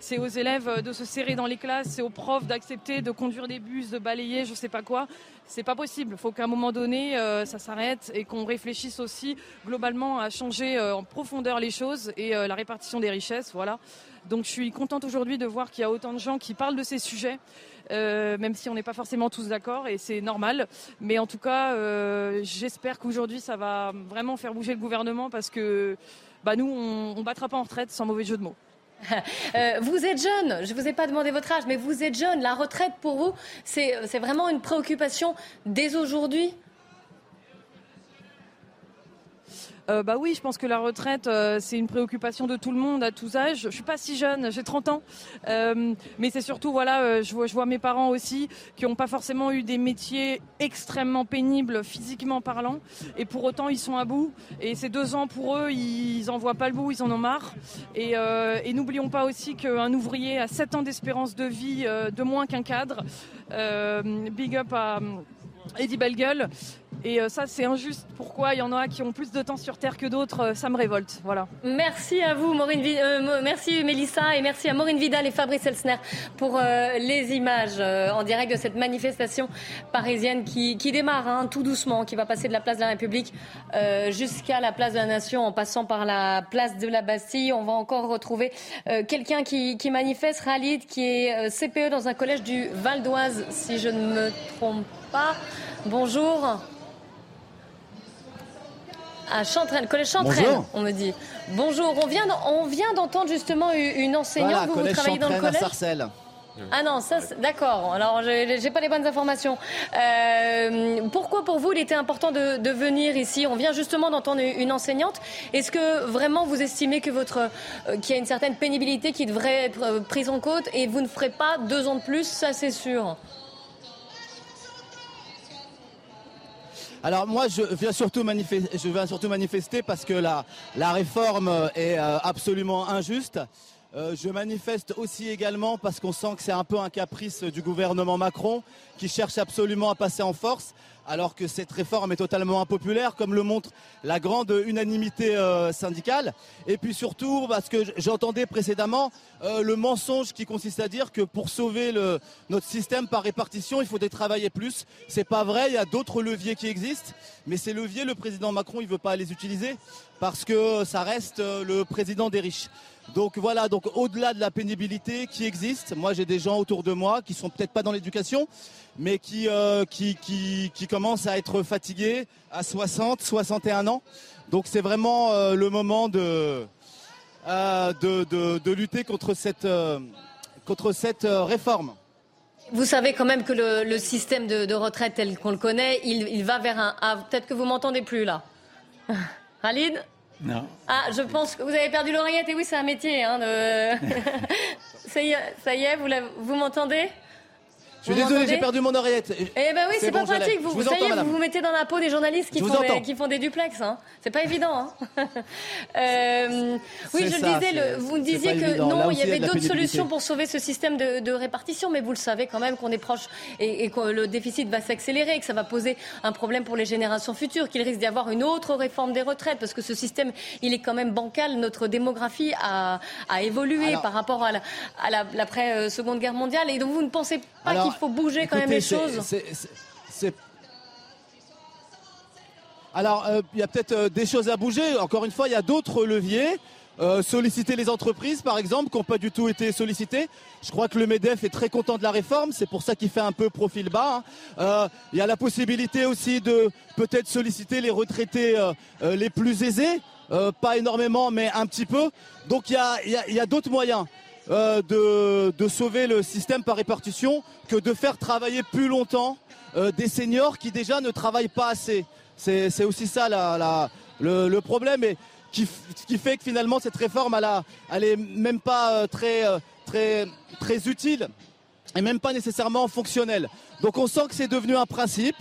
c'est aux élèves de se serrer dans les classes, c'est aux profs d'accepter de conduire des bus, de balayer, je sais pas quoi. C'est pas possible. Il faut qu'à un moment donné, ça s'arrête et qu'on réfléchisse aussi globalement à changer euh, en profondeur les choses et euh, la répartition des richesses. Voilà. Donc je suis contente aujourd'hui de voir qu'il y a autant de gens qui parlent de ces sujets. Euh, même si on n'est pas forcément tous d'accord et c'est normal. Mais en tout cas, j'espère qu'aujourd'hui ça va vraiment faire bouger le gouvernement parce que bah, nous, on ne battra pas en retraite sans mauvais jeu de mots. [LAUGHS] vous êtes jeune, je ne vous ai pas demandé votre âge, mais vous êtes jeune. La retraite pour vous, c'est vraiment une préoccupation dès aujourd'hui? Euh, bah oui, je pense que la retraite, euh, c'est une préoccupation de tout le monde à tous âges. Je suis pas si jeune, j'ai 30 ans, euh, mais c'est surtout voilà, je vois, mes parents aussi qui n'ont pas forcément eu des métiers extrêmement pénibles physiquement parlant, et pour autant ils sont à bout. Et ces deux ans pour eux, ils en voient pas le bout, ils en ont marre. Et, n'oublions pas aussi qu'un ouvrier a 7 ans d'espérance de vie de moins qu'un cadre. big up à Eddie Bellegueule. Et euh, ça, c'est injuste. Pourquoi? Il y en a qui ont plus de temps sur Terre que d'autres euh, Ça me révolte. Voilà. Merci à vous, Maureen, euh, merci Mélissa, et merci à Maureen Vidal et Fabrice Elsner pour les images en direct de cette manifestation parisienne qui, démarre hein, tout doucement, qui va passer de la place de la République jusqu'à la place de la Nation en passant par la place de la Bastille. On va encore retrouver quelqu'un qui, qui, manifeste, Khalid, qui est CPE dans un collège du Val d'Oise, si je ne me trompe pas. Bonjour. À Chantraine, collège Chantraine, on me dit. Bonjour, on vient, on vient d'entendre justement une enseignante. vous, vous travaillez dans le collège ah non, ça, d'accord. Alors, j'ai pas les bonnes informations. Euh, pourquoi, pour vous, il était important de, venir ici? On vient justement d'entendre une enseignante. Est-ce que vraiment vous estimez que votre, euh, qu'il y a une certaine pénibilité qui devrait être euh, prise en compte et vous ne ferez pas deux ans de plus Ça, c'est sûr? Alors moi, je viens surtout manifester, je viens surtout manifester parce que la, réforme est euh, absolument injuste. Euh, je manifeste aussi également parce qu'on sent que c'est un peu un caprice du gouvernement Macron qui cherche absolument à passer en force alors que cette réforme est totalement impopulaire, comme le montre la grande unanimité euh, syndicale. Et puis surtout, parce que j'entendais précédemment euh, le mensonge qui consiste à dire que pour sauver notre système par répartition, il faudrait travailler plus. C'est pas vrai, il y a d'autres leviers qui existent, mais ces leviers, le président Macron, il veut pas les utiliser parce que ça reste euh, le président des riches. Donc voilà, donc au-delà de la pénibilité qui existe, moi j'ai des gens autour de moi qui sont peut-être pas dans l'éducation, mais qui, euh, qui, qui, commencent à être fatigués à 60, 61 ans. Donc c'est vraiment euh, le moment de, euh, de, de, de, lutter contre cette, contre cette réforme. Vous savez quand même que le, système de, retraite tel qu'on le connaît, il, il va vers un... Ah, peut-être que vous m'entendez plus là. [LAUGHS] Khalid? Non. Ah, je pense que vous avez perdu l'oreillette. Et oui, c'est un métier. Hein, [LAUGHS] ça y est, ça y est vous, vous m'entendez? Je suis désolé, j'ai perdu mon oreillette. Eh ben oui, c'est pas pratique. Vous, vous, savez, vous vous mettez dans la peau des journalistes qui, font des, qui font des, duplex. Hein. C'est pas évident. Hein. [LAUGHS] euh, oui, je le disais, le, vous disiez que non, il y avait d'autres solutions pour sauver ce système de, de, répartition, mais vous le savez quand même qu'on est proche et, et, que le déficit va s'accélérer, que ça va poser un problème pour les générations futures, qu'il risque d'y avoir une autre réforme des retraites, parce que ce système, il est quand même bancal. Notre démographie a, a évolué par rapport à l'après-seconde Guerre mondiale, et donc vous ne pensez pas qu'il il faut bouger quand même les choses. Alors, euh, il y a peut-être euh, des choses à bouger. Encore une fois, il y a d'autres leviers. Euh, solliciter les entreprises, par exemple, qui n'ont pas du tout été sollicitées. Je crois que le MEDEF est très content de la réforme, c'est pour ça qu'il fait un peu profil bas. Hein. Il y a la possibilité aussi de peut-être solliciter les retraités les plus aisés, pas énormément, mais un petit peu. Donc il y a d'autres moyens. Euh, de, sauver le système par répartition que de faire travailler plus longtemps euh, des seniors qui déjà ne travaillent pas assez. C'est aussi ça le, problème et qui, qui, fait que finalement cette réforme elle, est même pas euh, très, utile et même pas nécessairement fonctionnelle. Donc on sent que c'est devenu un principe.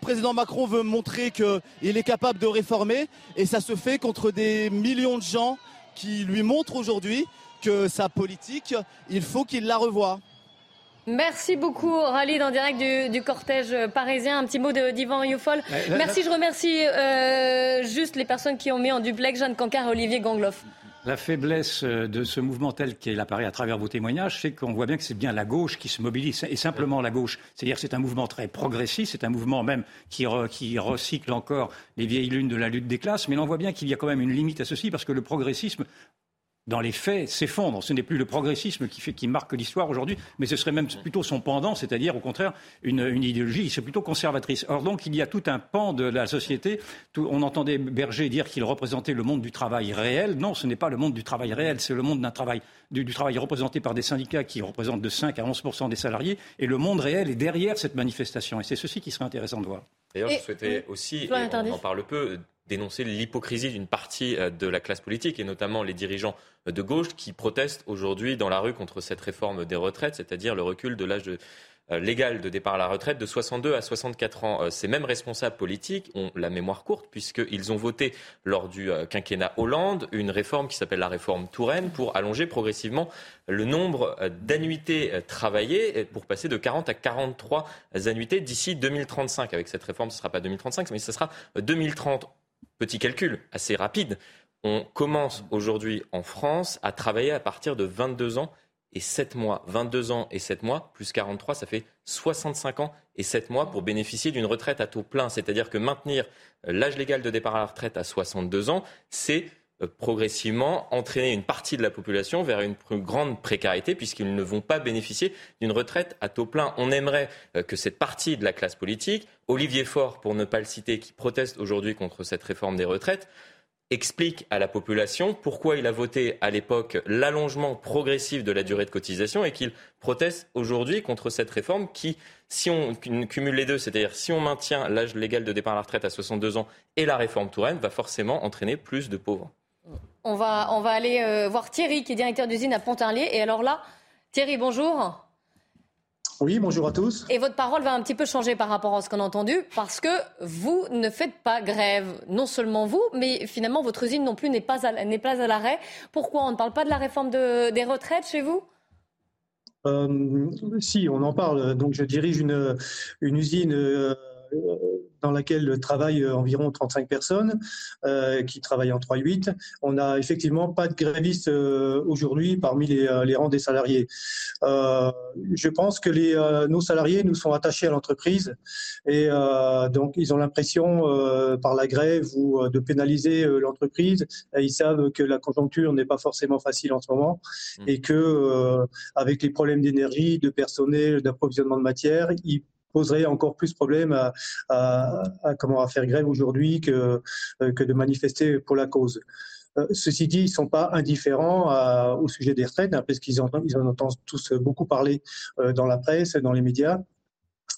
président Macron veut montrer qu'il est capable de réformer et ça se fait contre des millions de gens qui lui montrent aujourd'hui que sa politique, il faut qu'il la revoie. Merci beaucoup, Ralid, en direct du, cortège parisien. Un petit mot d'Ivan Youfol. Merci, je remercie euh, juste les personnes qui ont mis en duplex Jeanne Cancard et Olivier Gangloff. La faiblesse euh, de ce mouvement tel qu'il apparaît à travers vos témoignages, c'est qu'on voit bien que c'est bien la gauche qui se mobilise, et simplement la gauche. C'est-à-dire que c'est un mouvement très progressiste, c'est un mouvement même qui, qui, recycle encore les vieilles lunes de la lutte des classes, mais on voit bien qu'il y a quand même une limite à ceci, parce que le progressisme dans les faits, s'effondre. Ce n'est plus le progressisme qui, fait, qui marque l'histoire aujourd'hui, mais ce serait même plutôt son pendant, c'est-à-dire au contraire une, une idéologie qui plutôt conservatrice. Or donc il y a tout un pan de la société. on entendait Berger dire qu'il représentait le monde du travail réel. Non, ce n'est pas le monde du travail réel, c'est le monde d'un travail du, travail représenté par des syndicats qui représentent de 5 à 11 des salariés. Et le monde réel est derrière cette manifestation. Et c'est ceci qui serait intéressant de voir. D'ailleurs, je souhaitais aussi, on en parle peu, dénoncer l'hypocrisie d'une partie euh, de la classe politique et notamment les dirigeants de gauche qui protestent aujourd'hui dans la rue contre cette réforme des retraites, c'est-à-dire le recul de l'âge euh, légal de départ à la retraite de 62 à 64 ans. Euh, ces mêmes responsables politiques ont la mémoire courte puisqu'ils ont voté lors du quinquennat Hollande une réforme qui s'appelle la réforme Touraine pour allonger progressivement le nombre d'annuités travaillées pour passer de 40 à 43 annuités d'ici 2035. Avec cette réforme, ce ne sera pas 2035, mais ce sera 2030. Petit calcul assez rapide. On commence aujourd'hui en France à travailler à partir de 22 ans et 7 mois. 22 ans et 7 mois, plus 43, ça fait 65 ans et 7 mois pour bénéficier d'une retraite à taux plein. C'est-à-dire que maintenir l'âge légal de départ à la retraite à 62 ans, c'est euh, progressivement entraîner une partie de la population vers une plus grande précarité puisqu'ils ne vont pas bénéficier d'une retraite à taux plein. On aimerait euh, que cette partie de la classe politique, Olivier Faure pour ne pas le citer, qui proteste aujourd'hui contre cette réforme des retraites, explique à la population pourquoi il a voté à l'époque l'allongement progressif de la durée de cotisation et qu'il proteste aujourd'hui contre cette réforme qui, si on cumule les deux, c'est-à-dire si on maintient l'âge légal de départ à la retraite à 62 ans et la réforme Touraine, va forcément entraîner plus de pauvres. On va, on va aller euh, voir Thierry, qui est directeur d'usine à Pontarlier. Et alors là, Thierry, bonjour. Oui, bonjour à tous. Et votre parole va un petit peu changer par rapport à ce qu'on a entendu, parce que vous ne faites pas grève. Non seulement vous, mais finalement votre usine non plus n'est pas à, n'est pas à l'arrêt. Pourquoi on ne parle pas de la réforme des retraites chez vous? Euh, Si, on en parle. Donc je dirige une, une usine. Euh, dans laquelle travaillent euh, environ 35 personnes euh, qui travaillent en 3-8. On n'a effectivement pas de grévistes euh, aujourd'hui parmi les, rangs des salariés. je pense que les, nos salariés nous sont attachés à l'entreprise et donc ils ont l'impression par la grève ou de pénaliser l'entreprise. Ils savent que la conjoncture n'est pas forcément facile en ce moment mmh. et que avec les problèmes d'énergie, de personnel, d'approvisionnement de matière, ils poserait encore plus problème à, à, comment, à faire grève aujourd'hui que, euh, que de manifester pour la cause. Euh, ceci dit, ils ne sont pas indifférents au sujet des retraites, hein, parce qu'ils en, ils en entendent tous beaucoup parler euh, dans la presse, dans les médias,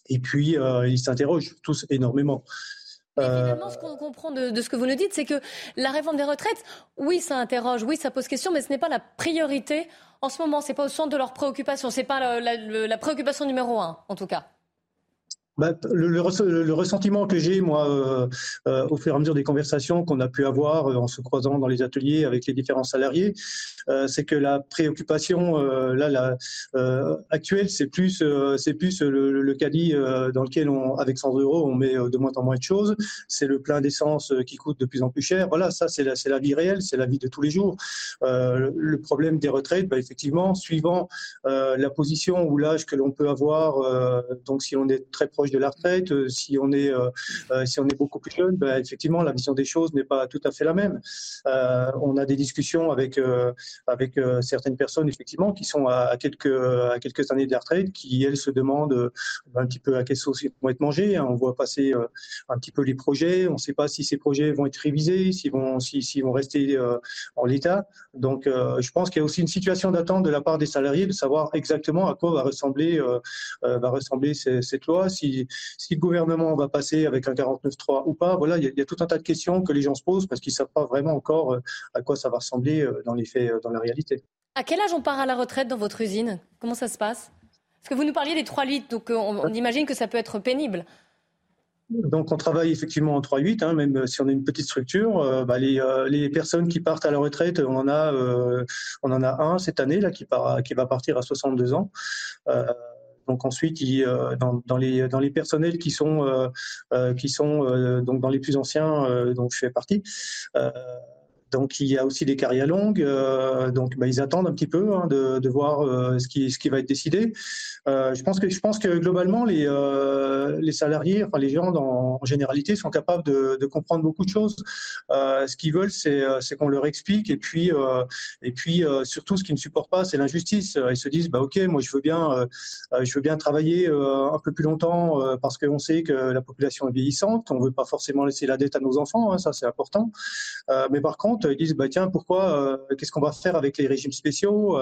et puis ils s'interrogent tous énormément. finalement, ce qu'on comprend de, de, ce que vous nous dites, c'est que la réforme des retraites, oui, ça interroge, oui, ça pose question, mais ce n'est pas la priorité en ce moment. C'est pas au centre de leurs préoccupations. C'est pas la, la préoccupation numéro un, en tout cas. Bah, le, ressentiment que j'ai, moi, euh, euh, au fur et à mesure des conversations qu'on a pu avoir euh, en se croisant dans les ateliers avec les différents salariés, c'est que la préoccupation là, actuelle, c'est plus, c'est plus le, le caddie dans lequel, on, avec 100 euros, on met de moins en moins de choses. C'est le plein d'essence qui coûte de plus en plus cher. Voilà, ça, c'est la, la vie réelle, c'est la vie de tous les jours. le problème des retraites, bah, effectivement, suivant la position ou l'âge que l'on peut avoir, donc si on est très proche de la retraite, euh, si on est, euh, euh, si on est beaucoup plus jeune, ben, effectivement, la vision des choses n'est pas tout à fait la même. on a des discussions avec, avec certaines personnes, effectivement, qui sont à, quelques, à quelques années de la retraite, qui, elles, se demandent un petit peu à quelle sauce vont être mangés. Hein. On voit passer un petit peu les projets. On ne sait pas si ces projets vont être révisés, s'ils vont, s'ils vont rester en l'état. Donc, je pense qu'il y a aussi une situation d'attente de la part des salariés de savoir exactement à quoi va ressembler, va ressembler cette loi, si si, le gouvernement va passer avec un 49-3 ou pas. Voilà, il y, a tout un tas de questions que les gens se posent parce qu'ils ne savent pas vraiment encore euh, à quoi ça va ressembler euh, dans les faits, euh, dans la réalité. À quel âge on part à la retraite dans votre usine? Comment ça se passe? Parce que vous nous parliez des 3 litres, donc on, imagine que ça peut être pénible. donc on travaille effectivement en 3-8, hein, même si on est une petite structure. Euh, bah, les, euh, les, personnes qui partent à la retraite, on en a, euh, on en a un cette année là qui, part, qui va partir à 62 ans. Donc ensuite, il, dans, les, dans les personnels qui sont, qui sont donc dans les plus anciens, dont je fais partie. Donc il y a aussi des carrières longues, donc bah, ils attendent un petit peu hein, de, voir ce, qui, ce qui va être décidé. Euh, je, pense que, globalement, les, euh, salariés, enfin les gens en généralité, sont capables de, comprendre beaucoup de choses. Euh, ce qu'ils veulent, c'est qu'on leur explique. Et puis, et puis surtout, ce qu'ils ne supportent pas, c'est l'injustice. Ils se disent, bah, OK, moi, je veux bien, travailler un peu plus longtemps parce qu'on sait que la population est vieillissante. On ne veut pas forcément laisser la dette à nos enfants, hein, ça c'est important. mais par contre, ils disent, bah, tiens, pourquoi, qu'est-ce qu'on va faire avec les régimes spéciaux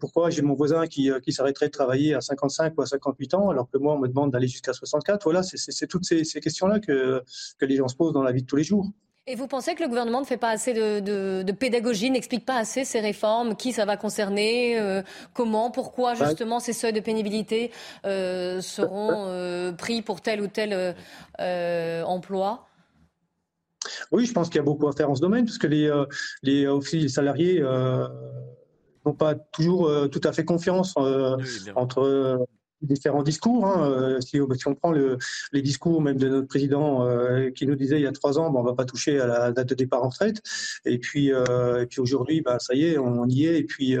Pourquoi j'ai mon voisin qui, qui s'arrêterait de travailler à 55 ou à 58 ans, alors que moi, on me demande d'aller jusqu'à 64. Voilà, c'est toutes ces, questions-là que, que les gens se posent dans la vie de tous les jours. Et vous pensez que le gouvernement ne fait pas assez de, pédagogie, n'explique pas assez ces réformes, qui ça va concerner, euh, comment, pourquoi bah, justement ces seuils de pénibilité euh, seront euh, pris pour tel ou tel emploi? Oui, je pense qu'il y a beaucoup à faire en ce domaine, parce que les, les, aussi, les salariés n'ont pas toujours euh, tout à fait confiance euh, entre euh, différents discours. Hein. Si, on prend le, les discours même de notre président qui nous disait il y a trois ans, on ne va pas toucher à la date de départ en retraite. Et puis, et puis aujourd'hui, bah, ça y est, on y est. Et puis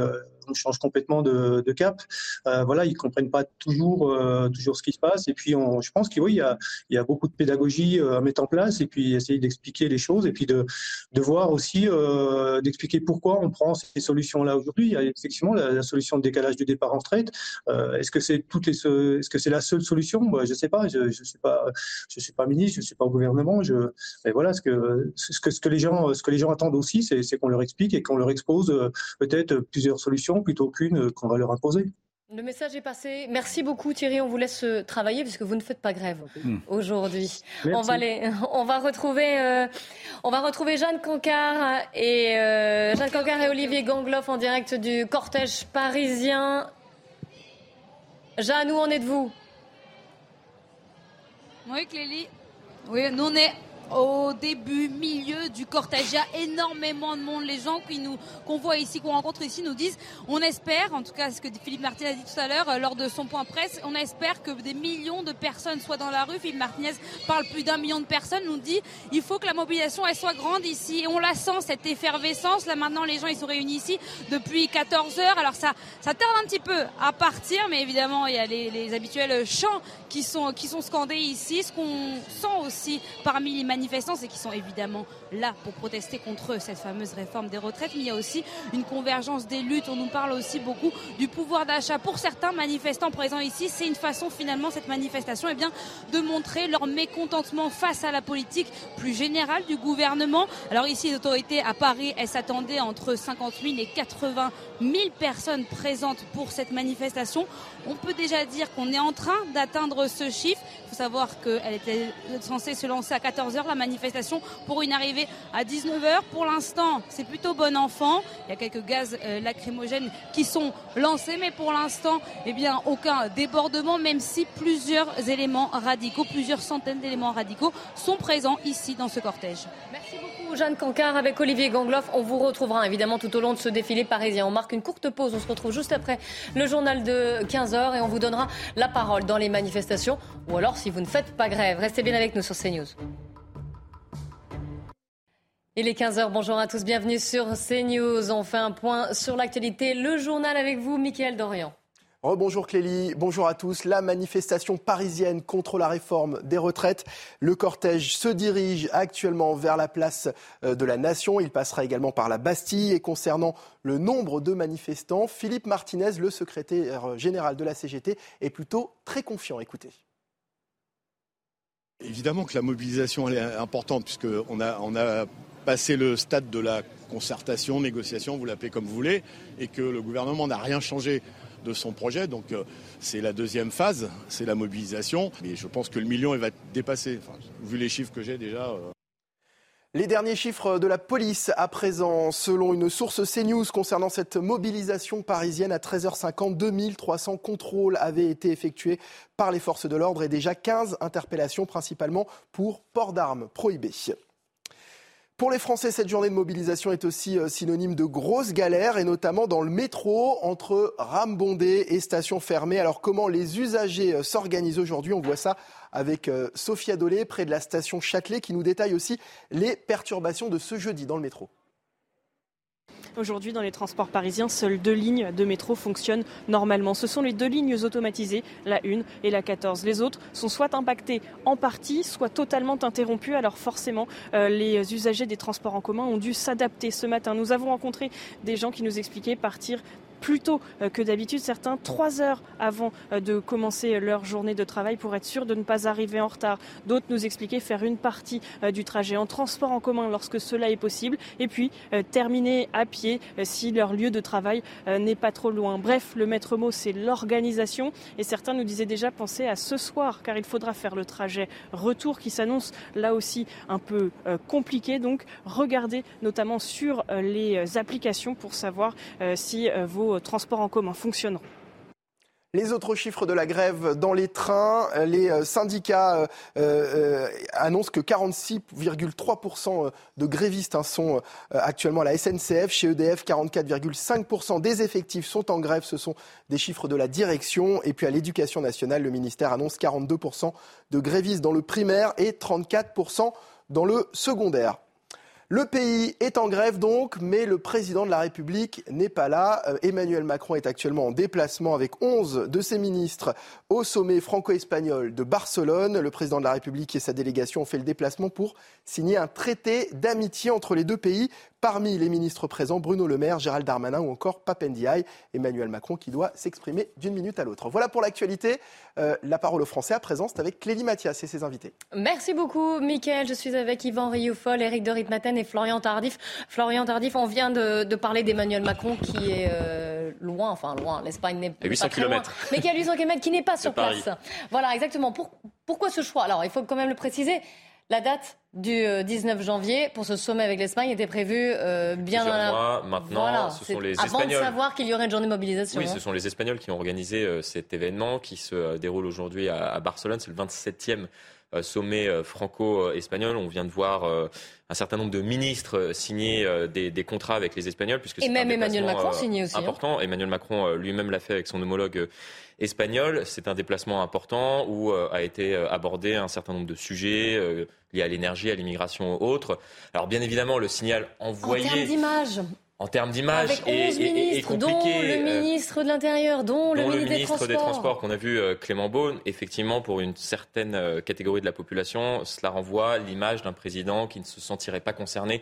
on change complètement de, cap. Euh, voilà, ils comprennent pas toujours euh, toujours ce qui se passe. Et puis, je pense qu'il y, a, il y a beaucoup de pédagogie euh, à mettre en place et puis essayer d'expliquer les choses et puis de, de voir aussi d'expliquer pourquoi on prend ces solutions-là aujourd'hui. Il y a effectivement la, solution de décalage du départ en retraite. est-ce que c'est toutes les, est-ce que c'est la seule solution? Moi, Je sais pas. Je, je suis pas, je suis pas ministre, je suis pas au gouvernement. Mais voilà, ce que ce que ce que les gens ce que les gens attendent aussi, c'est qu'on leur explique et qu'on leur expose peut-être plusieurs solutions plutôt qu'une qu'on va leur imposer. Le message est passé. Merci beaucoup Thierry. On vous laisse euh, travailler puisque vous ne faites pas grève hmm. aujourd'hui. On va, [LAUGHS] on va retrouver, euh, on va retrouver Jeanne Cancard et euh, Jeanne Cancard et Olivier Gangloff en direct du cortège parisien. Jeanne, où en êtes-vous? Oui, Clélie. Oui, nous on est au début, milieu du cortège. Il y a énormément de monde. Les gens qui nous, qu'on voit ici, qu'on rencontre ici, nous disent, on espère, en tout cas ce que Philippe Martinez a dit tout à l'heure euh, lors de son point presse, on espère que des millions de personnes soient dans la rue. Philippe Martinez parle plus d'un million de personnes, nous dit, il faut que la mobilisation elle soit grande ici. Et on la sent cette effervescence. Là maintenant, les gens ils sont réunis ici depuis 14 heures. Alors ça, ça tarde un petit peu à partir, mais évidemment il y a les, les habituels chants qui sont qui sont scandés ici. Ce qu'on sent aussi parmi les manifestants, c'est qu'ils sont évidemment là pour protester contre cette fameuse réforme des retraites, mais il y a aussi une convergence des luttes. On nous parle aussi beaucoup du pouvoir d'achat. Pour certains manifestants présents ici, c'est une façon finalement, cette manifestation, eh bien, de montrer leur mécontentement face à la politique plus générale du gouvernement. Alors ici, les autorités à Paris, elles s'attendaient entre 50 000 et 80 000 personnes présentes pour cette manifestation. On peut déjà dire qu'on est en train d'atteindre ce chiffre. Il faut savoir qu'elle était censée se lancer à 14h, la manifestation, pour une arrivée à 19h. Pour l'instant, c'est plutôt bon enfant. Il y a quelques gaz euh, lacrymogènes qui sont lancés, mais pour l'instant, eh bien, aucun débordement, même si plusieurs éléments radicaux, plusieurs centaines d'éléments radicaux sont présents ici dans ce cortège. Merci beaucoup, Jeanne Cancard, avec Olivier Gangloff. On vous retrouvera évidemment tout au long de ce défilé parisien. On marque une courte pause. On se retrouve juste après le journal de 15h et on vous donnera la parole dans les manifestations ou alors si vous ne faites pas grève. Restez bien avec nous sur CNews. Il est 15h, bonjour à tous, bienvenue sur CNews. On fait un point sur l'actualité. Le journal avec vous, Mickaël Dorian. Rebonjour Clélie, bonjour à tous. La manifestation parisienne contre la réforme des retraites. Le cortège se dirige actuellement vers la place euh, de la Nation. Il passera également par la Bastille. Et concernant le nombre de manifestants, Philippe Martinez, le secrétaire général de la CGT, est plutôt très confiant. Écoutez. Évidemment que la mobilisation est importante puisqu'on a, on a passé le stade de la concertation, négociation, vous l'appelez comme vous voulez, et que le gouvernement n'a rien changé de son projet. Donc euh, c'est la deuxième phase, c'est la mobilisation. Et je pense que le million il va être dépassé. vu les chiffres que j'ai déjà. Euh. Les derniers chiffres de la police à présent, selon une source CNews concernant cette mobilisation parisienne à 13h50, 2300 contrôles avaient été effectués par les forces de l'ordre et déjà 15 interpellations principalement pour port d'armes prohibées. Pour les Français, cette journée de mobilisation est aussi euh, synonyme de grosses galères, et notamment dans le métro, entre rames bondées et stations fermées. Alors comment les usagers euh, s'organisent aujourd'hui? On voit ça avec euh, Sophia Dolé, près de la station Châtelet, qui nous détaille aussi les perturbations de ce jeudi dans le métro. Aujourd'hui, dans les transports parisiens, seules deux lignes de métro fonctionnent normalement. Ce sont les deux lignes automatisées, la 1 et la 14. Les autres sont soit impactées en partie, soit totalement interrompues. Alors forcément, euh, les usagers des transports en commun ont dû s'adapter ce matin. Nous avons rencontré des gens qui nous expliquaient partir plus tôt euh, que d'habitude, certains trois heures avant euh, de commencer leur journée de travail pour être sûr de ne pas arriver en retard. D'autres nous expliquaient faire une partie euh, du trajet en transport en commun lorsque cela est possible et puis terminer à pied si leur lieu de travail n'est pas trop loin. Bref, le maître mot, c'est l'organisation et certains nous disaient déjà penser à ce soir car il faudra faire le trajet retour qui s'annonce là aussi un peu compliqué. Donc regardez notamment sur les applications pour savoir si vos transports en commun fonctionneront. Les autres chiffres de la grève dans les trains, les euh, syndicats euh, euh, annoncent que 46,3% de grévistes hein, sont actuellement à la SNCF. Chez EDF, 44,5% des effectifs sont en grève. Ce sont des chiffres de la direction. Et puis à l'éducation nationale, le ministère annonce 42% de grévistes dans le primaire et 34% dans le secondaire. Le pays est en grève donc, mais le président de la République n'est pas là. Euh, Emmanuel Macron est actuellement en déplacement avec 11 de ses ministres au sommet franco-espagnol de Barcelone. Le président de la République et sa délégation ont fait le déplacement pour signer un traité d'amitié entre les deux pays. Parmi les ministres présents, Bruno Le Maire, Gérald Darmanin ou encore Papendiaï. Emmanuel Macron qui doit s'exprimer d'une minute à l'autre. Voilà pour l'actualité. Euh, la parole aux Français à présent, c'est avec Clélie Mathias et ses invités. Merci beaucoup, Mickaël. Je suis avec Yvan Rioufol, Eric de Ritmaten et Florian Tardif. Florian Tardif, on vient de, parler d'Emmanuel Macron qui est euh, loin, enfin loin, l'Espagne n'est pas 800 km. mais qui a 800 km, qui n'est pas sur place. Voilà, exactement. pourquoi ce choix? Alors, il faut quand même le préciser. La date du 19 euh, janvier pour ce sommet avec l'Espagne était prévue euh, bien dans mois maintenant. ce sont les Avant Espagnols. de savoir qu'il y aurait une journée de mobilisation. Oui, ce sont les Espagnols qui ont organisé euh, cet événement qui se déroule aujourd'hui à, Barcelone. C'est le 27e sommet franco-espagnol. On vient de voir un certain nombre de ministres signer des, contrats avec les Espagnols. Puisque Et même Emmanuel Macron signé aussi. Hein. Important. Emmanuel Macron lui-même l'a fait avec son homologue espagnol. C'est un déplacement important où a été abordé un certain nombre de sujets liées à l'énergie, à l'immigration ou autres. Alors bien évidemment, le signal envoyé... En termes d'image en termes d'image et, compliqué. Dont le euh, ministre de l'Intérieur, dont, le, ministre des Transports. qu'on a vu euh, Clément Beaune, effectivement, pour une certaine euh, catégorie de la population, cela renvoie l'image d'un président qui ne se sentirait pas concerné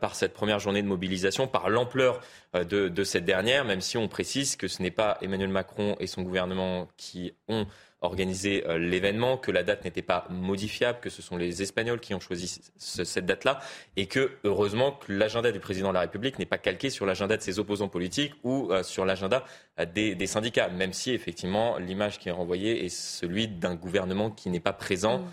par cette première journée de mobilisation, par l'ampleur de, de cette dernière, même si on précise que ce n'est pas Emmanuel Macron et son gouvernement qui ont organisé euh, l'événement, que la date n'était pas modifiable, que ce sont les Espagnols qui ont choisi cette date-là, et que heureusement que l'agenda du président de la République n'est pas calqué sur l'agenda de ses opposants politiques ou euh, sur l'agenda euh, des, syndicats, même si effectivement l'image qui est renvoyée est celui d'un gouvernement qui n'est pas présent. Mm.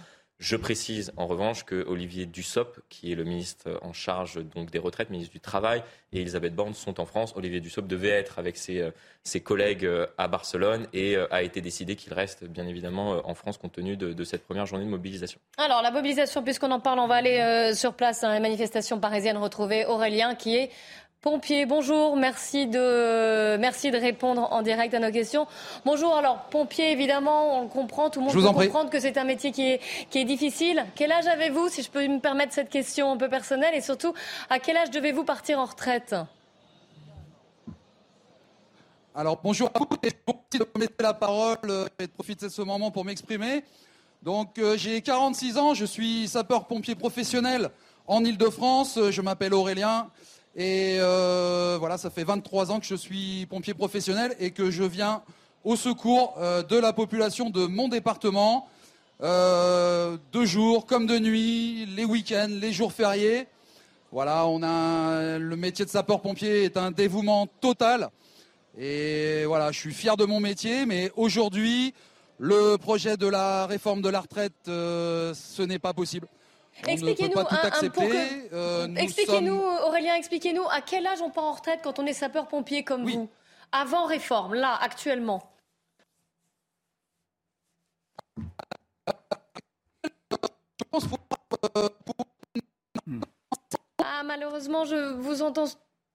Je précise en revanche que Olivier Dussopt, qui est le ministre en charge des retraites, ministre du Travail, et Elisabeth Borne sont en France. Olivier Dussopt devait être avec ses, euh, collègues euh, à Barcelone et euh, a été décidé qu'il reste bien évidemment en France compte tenu de, cette première journée de mobilisation. Alors la mobilisation, puisqu'on en parle, on va aller sur place dans les manifestations parisiennes retrouver Aurélien qui est Pompier, bonjour, merci de, merci de répondre en direct à nos questions. Bonjour, alors pompier, évidemment, on le comprend, tout le monde peut comprendre que c'est un métier qui est, qui est difficile. Quel âge avez-vous, si je peux me permettre cette question un peu personnelle, et surtout, à quel âge devez-vous partir en retraite? Alors bonjour à vous, et merci de me la parole euh, et de profiter de ce moment pour m'exprimer? Donc euh, j'ai 46 ans, je suis sapeur-pompier professionnel en Ile-de-France, je m'appelle Aurélien. Et euh, voilà, ça fait 23 ans que je suis pompier professionnel et que je viens au secours euh, de la population de mon département, euh, de jour comme de nuit, les week-ends, les jours fériés. Voilà, on a le métier de sapeur-pompier est un dévouement total. Et voilà, je suis fier de mon métier, mais aujourd'hui, le projet de la réforme de la retraite, ce n'est pas possible. Expliquez-nous, expliquez-nous, Aurélien, expliquez-nous à quel âge on part en retraite quand on est sapeur-pompier comme vous Avant réforme, là, actuellement. Ah, malheureusement, je vous entends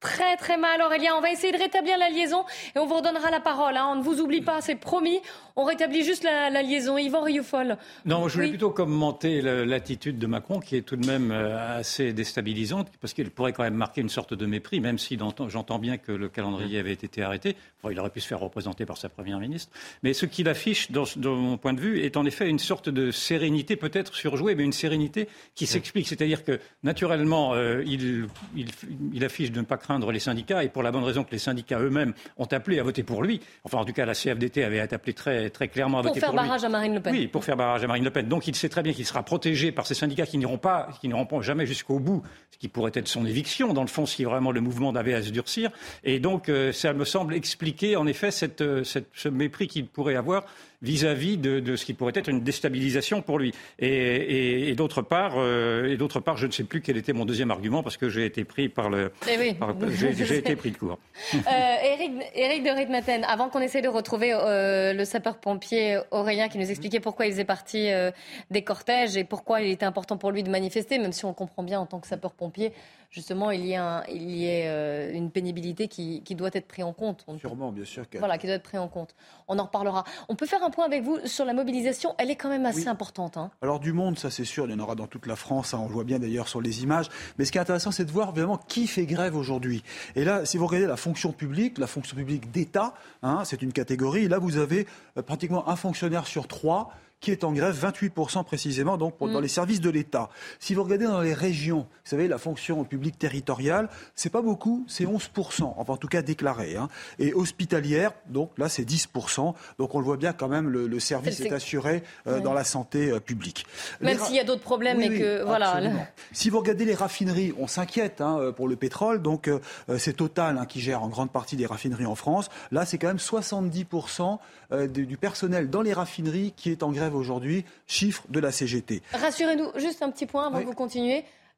très très mal, Aurélien. On va essayer de rétablir la liaison et on vous redonnera la parole. Hein. On ne vous oublie pas, c'est promis. On rétablit juste la, liaison. Yvan Rioufol. Non, je voulais plutôt commenter l'attitude de Macron qui est tout de même euh, assez déstabilisante parce qu'elle pourrait quand même marquer une sorte de mépris, même si j'entends bien que le calendrier avait été arrêté. il aurait pu se faire représenter par sa première ministre. Mais ce qu'il affiche, dans, mon point de vue, est en effet une sorte de sérénité, peut-être surjouée, mais une sérénité qui s'explique. C'est-à-dire que, naturellement, euh, il, il affiche de ne pas craindre les syndicats, et pour la bonne raison que les syndicats eux-mêmes ont appelé à voter pour lui. Enfin, en tout cas, la CFDT avait appelé très, très clairement à voter pour lui. Pour faire barrage à Marine Le Pen. Oui, pour faire barrage à Marine Le Pen. Donc il sait très bien qu'il sera protégé par ces syndicats qui n'iront pas, qui n'iront pas jamais jusqu'au bout, ce qui pourrait être son éviction, dans le fond, si vraiment le mouvement avait à se durcir. Et donc, euh, ça me semble expliquer, en effet, cette, euh, cette, ce mépris qu'il pourrait avoir vis-à-vis de, ce qui pourrait être une déstabilisation pour lui. Et, d'autre part, euh, et d'autre part, je ne sais plus quel était mon deuxième argument parce que j'ai été pris par le. Eh j'ai été pris de court. Eric, Eric de Ritmaten, avant qu'on essaie de retrouver euh, le sapeur-pompier Aurélien qui nous expliquait pourquoi il faisait partie euh, des cortèges et pourquoi il était important pour lui de manifester, même si on comprend bien en tant que sapeur-pompier justement, il y a, il y euh, une pénibilité qui, doit être prise en compte. Sûrement, bien sûr. Voilà, qui doit être prise en compte. On en reparlera. On peut faire un point avec vous sur la mobilisation. Elle est quand même assez importante. Hein. Alors, du monde, ça c'est sûr, il y en aura dans toute la France. Hein. on le voit bien d'ailleurs sur les images. Mais ce qui est intéressant, c'est de voir vraiment qui fait grève aujourd'hui. Et là, si vous regardez la fonction publique, la fonction publique d'État, hein, c'est une catégorie. Là, vous avez euh, pratiquement un fonctionnaire sur trois qui est en grève, 28% précisément, donc dans mm. les services de l'État. Si vous regardez dans les régions, vous savez, la fonction publique territoriale, c'est pas beaucoup, c'est 11%, enfin en tout cas déclaré. Hein. Et hospitalière, donc là c'est 10%, donc on le voit bien quand même, le, service est, assuré euh, dans la santé euh, publique. Même s'il y a d'autres problèmes et que... voilà. Si vous regardez les raffineries, on s'inquiète hein, euh, pour le pétrole, donc c'est Total hein, qui gère en grande partie des raffineries en France. Là c'est quand même 70% du personnel dans les raffineries qui est en grève aujourd'hui, chiffre de la CGT. Rassurez-nous, juste un petit point avant que vous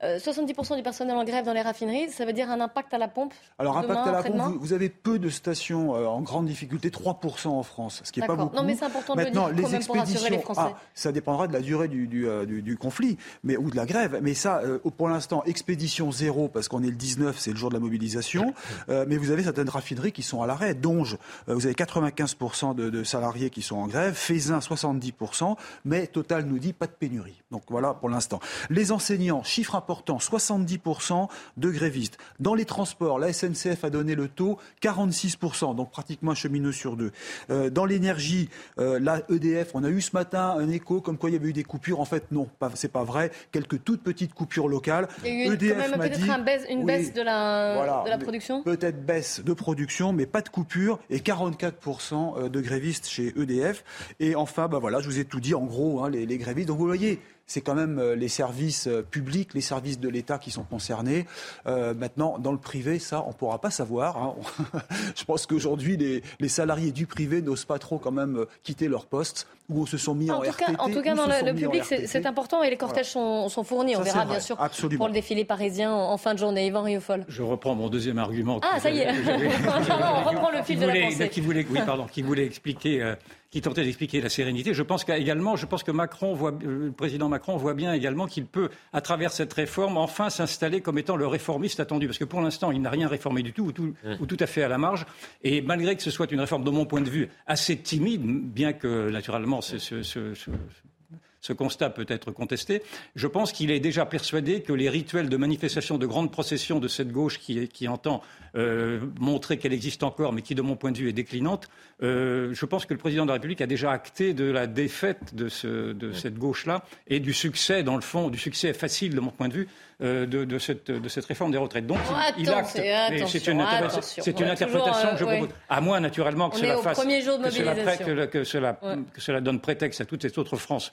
continuez. 70% euh, du personnel en grève dans les raffineries, ça veut dire un impact à la pompe Alors, impact à la pompe, vous, avez peu de stations euh, en grande difficulté, 3% en France, ce qui n'est pas beaucoup. Non, mais c'est important de Maintenant, le dire, les expéditions, les Français. Ah, ça dépendra de la durée du, euh, du, conflit mais, ou de la grève. Mais ça, pour l'instant, expédition zéro, parce qu'on est le 19, c'est le jour de la mobilisation. [COUGHS] mais vous avez certaines raffineries qui sont à l'arrêt. Donge, vous avez 95% de, de, salariés qui sont en grève, Faisin, 70%, mais Total nous dit pas de pénurie. Donc voilà pour l'instant. Les enseignants, chiffre important 70% de grévistes. Dans les transports, la SNCF a donné le taux 46%, donc pratiquement un cheminot sur deux. Euh, dans l'énergie, euh, la EDF, on a eu ce matin un écho comme quoi il y avait eu des coupures. En fait, non, c'est pas vrai. Quelques toutes petites coupures locales. Il y a eu EDF peut-être une baisse de la, de la production? Peut-être baisse de production, mais pas de coupure et 44% euh, de grévistes chez EDF. Et enfin, bah voilà, je vous ai tout dit en gros, hein, les, les grévistes. Donc vous voyez, c'est quand même euh, les services euh, publics, les services de l'État qui sont concernés. Euh, maintenant, dans le privé, ça, on ne pourra pas savoir. Hein. [LAUGHS] Je pense qu'aujourd'hui, les, salariés du privé n'osent pas trop quand même quitter leur poste où on se sont mis en, en tout Cas, en tout cas, dans le, public, c'est important et les cortèges sont, fournis. on verra bien sûr pour le défilé parisien en, fin de journée. Yvan Rioufol. Je reprends mon deuxième argument. Ah, ça y est. [LAUGHS] on reprend le fil de la pensée. Qui voulait, oui, pardon, qui voulait expliquer qui tentait d'expliquer la sérénité. Je pense qu'également, je pense que Macron voit, euh, le président Macron voit bien également qu'il peut, à travers cette réforme, enfin s'installer comme étant le réformiste attendu. Parce que pour l'instant, il n'a rien réformé du tout ou, tout, ou tout à fait à la marge. Et malgré que ce soit une réforme, de mon point de vue, assez timide, bien que naturellement ce, constat peut être contesté. Je pense qu'il est déjà persuadé que les rituels de manifestation de grandes processions de cette gauche qui, qui entend euh, montrer qu'elle existe encore, mais qui, de mon point de vue, est déclinante, euh, je pense que le président de la République a déjà acté de la défaite de, ce, de cette gauche-là et du succès, dans le fond, du succès facile, de mon point de vue, euh, de, de, cette, de, cette, réforme des retraites. Donc, il, il acte. C'est une, interprétation que je propose. À moins, naturellement, que cela fasse. Que cela, que, cela, que cela donne prétexte à toute cette autre France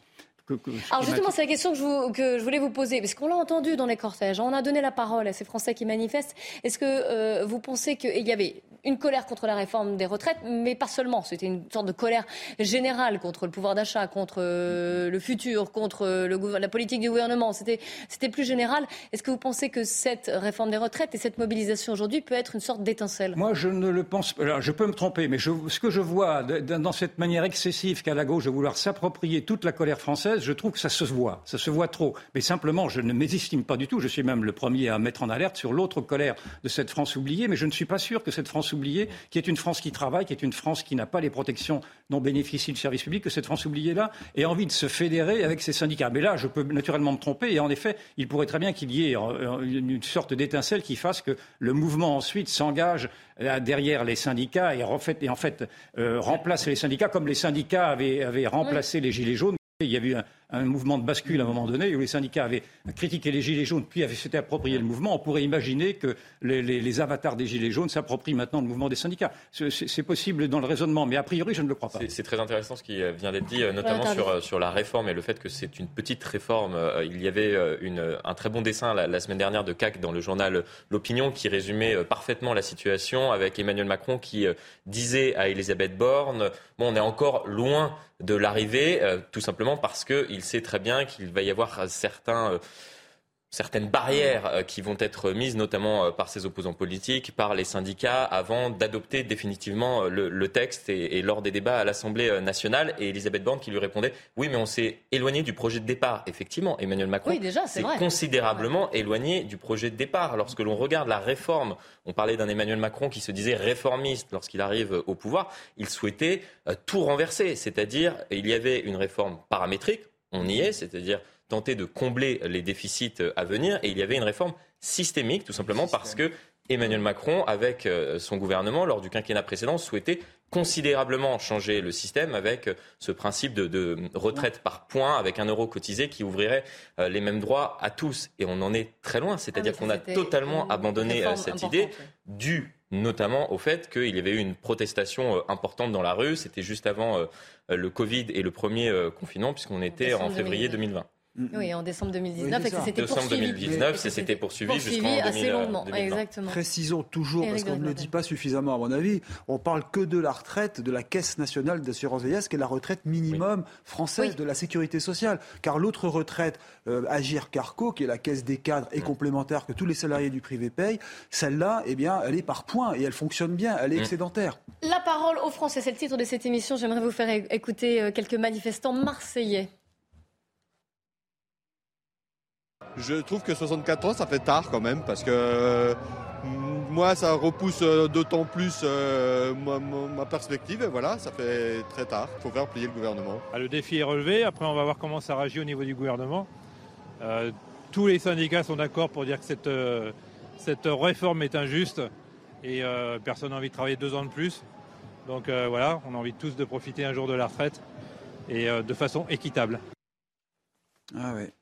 Alors justement, c'est la question que je, que je, voulais vous poser, parce qu'on l'a entendu dans les cortèges, on a donné la parole à ces Français qui manifestent. Est-ce que euh, vous pensez qu'il y avait une colère contre la réforme des retraites, mais pas seulement, c'était une sorte de colère générale contre le pouvoir d'achat, contre euh, le futur, contre le, la politique du gouvernement, c'était plus général. Est-ce que vous pensez que cette réforme des retraites et cette mobilisation aujourd'hui peut être une sorte d'étincelle? Moi, je ne le pense pas. je peux me tromper, mais ce que je vois dans cette manière excessive qu'a la gauche de vouloir s'approprier toute la colère française, je trouve que ça se voit. Ça se voit trop. Mais simplement, je ne mésestime pas du tout. Je suis même le premier à mettre en alerte sur l'autre colère de cette France oubliée. Mais je ne suis pas sûr que cette France oubliée, qui est une France qui travaille, qui est une France qui n'a pas les protections dont bénéficie le service public, que cette France oubliée-là ait envie de se fédérer avec ses syndicats. Mais là, je peux naturellement me tromper. Et en effet, il pourrait très bien qu'il y ait euh, une sorte d'étincelle qui fasse que le mouvement ensuite s'engage euh, derrière les syndicats et en fait, et en fait euh, remplace les syndicats comme les syndicats avaient, avaient remplacé les gilets jaunes. Il y a eu un, un mouvement de bascule à un moment donné où les syndicats avaient critiqué les Gilets jaunes, puis avaient s'étaient approprié le mouvement. On pourrait imaginer que les, avatars des Gilets jaunes s'approprient maintenant le mouvement des syndicats. C'est possible dans le raisonnement, mais a priori, je ne le crois pas. C'est très intéressant ce qui vient d'être dit, notamment sur, sur, la réforme et le fait que c'est une petite réforme. Il y avait une, un très bon dessin la, semaine dernière de CAC dans le journal L'Opinion qui résumait parfaitement la situation avec Emmanuel Macron qui disait à Elisabeth Borne bon, on est encore loin de l'arrivée, tout simplement parce qu'il sait très bien qu'il va y avoir certains euh, certaines barrières euh, qui vont être mises, notamment euh, par ses opposants politiques, par les syndicats, avant d'adopter définitivement le, texte et, lors des débats à l'Assemblée nationale. Et Elisabeth Borne qui lui répondait Oui, mais on s'est éloigné du projet de départ. Effectivement, Emmanuel Macron s'est considérablement éloigné du projet de départ. Lorsque l'on regarde la réforme, on parlait d'un Emmanuel Macron qui se disait réformiste lorsqu'il arrive au pouvoir. Il souhaitait tout renverser, c'est-à-dire il y avait une réforme paramétrique on y est, c'est-à-dire tenter de combler les déficits à venir. Et il y avait une réforme systémique, tout simplement parce que Emmanuel Macron, avec euh, son gouvernement, lors du quinquennat précédent, souhaitait considérablement changer le système avec euh, ce principe de, retraite par points, avec un euro cotisé qui ouvrirait euh, les mêmes droits à tous. Et on en est très loin, c'est-à-dire ah, qu'on a totalement abandonné cette idée, due notamment au fait qu'il y avait eu une protestation importante dans la rue. C'était juste avant le Covid et le premier confinement, puisqu'on était en février 2020. Mm, mm. Oui, en décembre 2019, oui, et ça s'était poursuivi. 2019, ça s'était poursuivi, poursuivi assez longuement. Exactement. Précisons toujours, parce qu'on ne le dit pas suffisamment à mon avis, on parle que de la retraite de la Caisse nationale d'assurance vieillesse, qui est la retraite minimum française de la sécurité sociale. Car l'autre retraite, euh, Agir Carco, qui est la caisse des cadres et complémentaire que tous les salariés du privé payent, celle-là, eh bien, elle est par points et elle fonctionne bien, elle est excédentaire. La parole aux Français, c'est le titre de cette émission. J'aimerais vous faire écouter euh, quelques manifestants marseillais. Je trouve que 64 ans, ça fait tard quand même, parce que mm, moi, ça repousse euh, d'autant plus euh, ma, perspective, et voilà, ça fait très tard. Il faut faire plier le gouvernement. Ah, le défi est relevé, après on va voir comment ça réagit au niveau du gouvernement. Euh, tous les syndicats sont d'accord pour dire que cette, cette réforme est injuste, et personne n'a envie de travailler deux ans de plus. Donc voilà, on a envie tous de profiter un jour de la retraite, et de façon équitable. Ah ouais.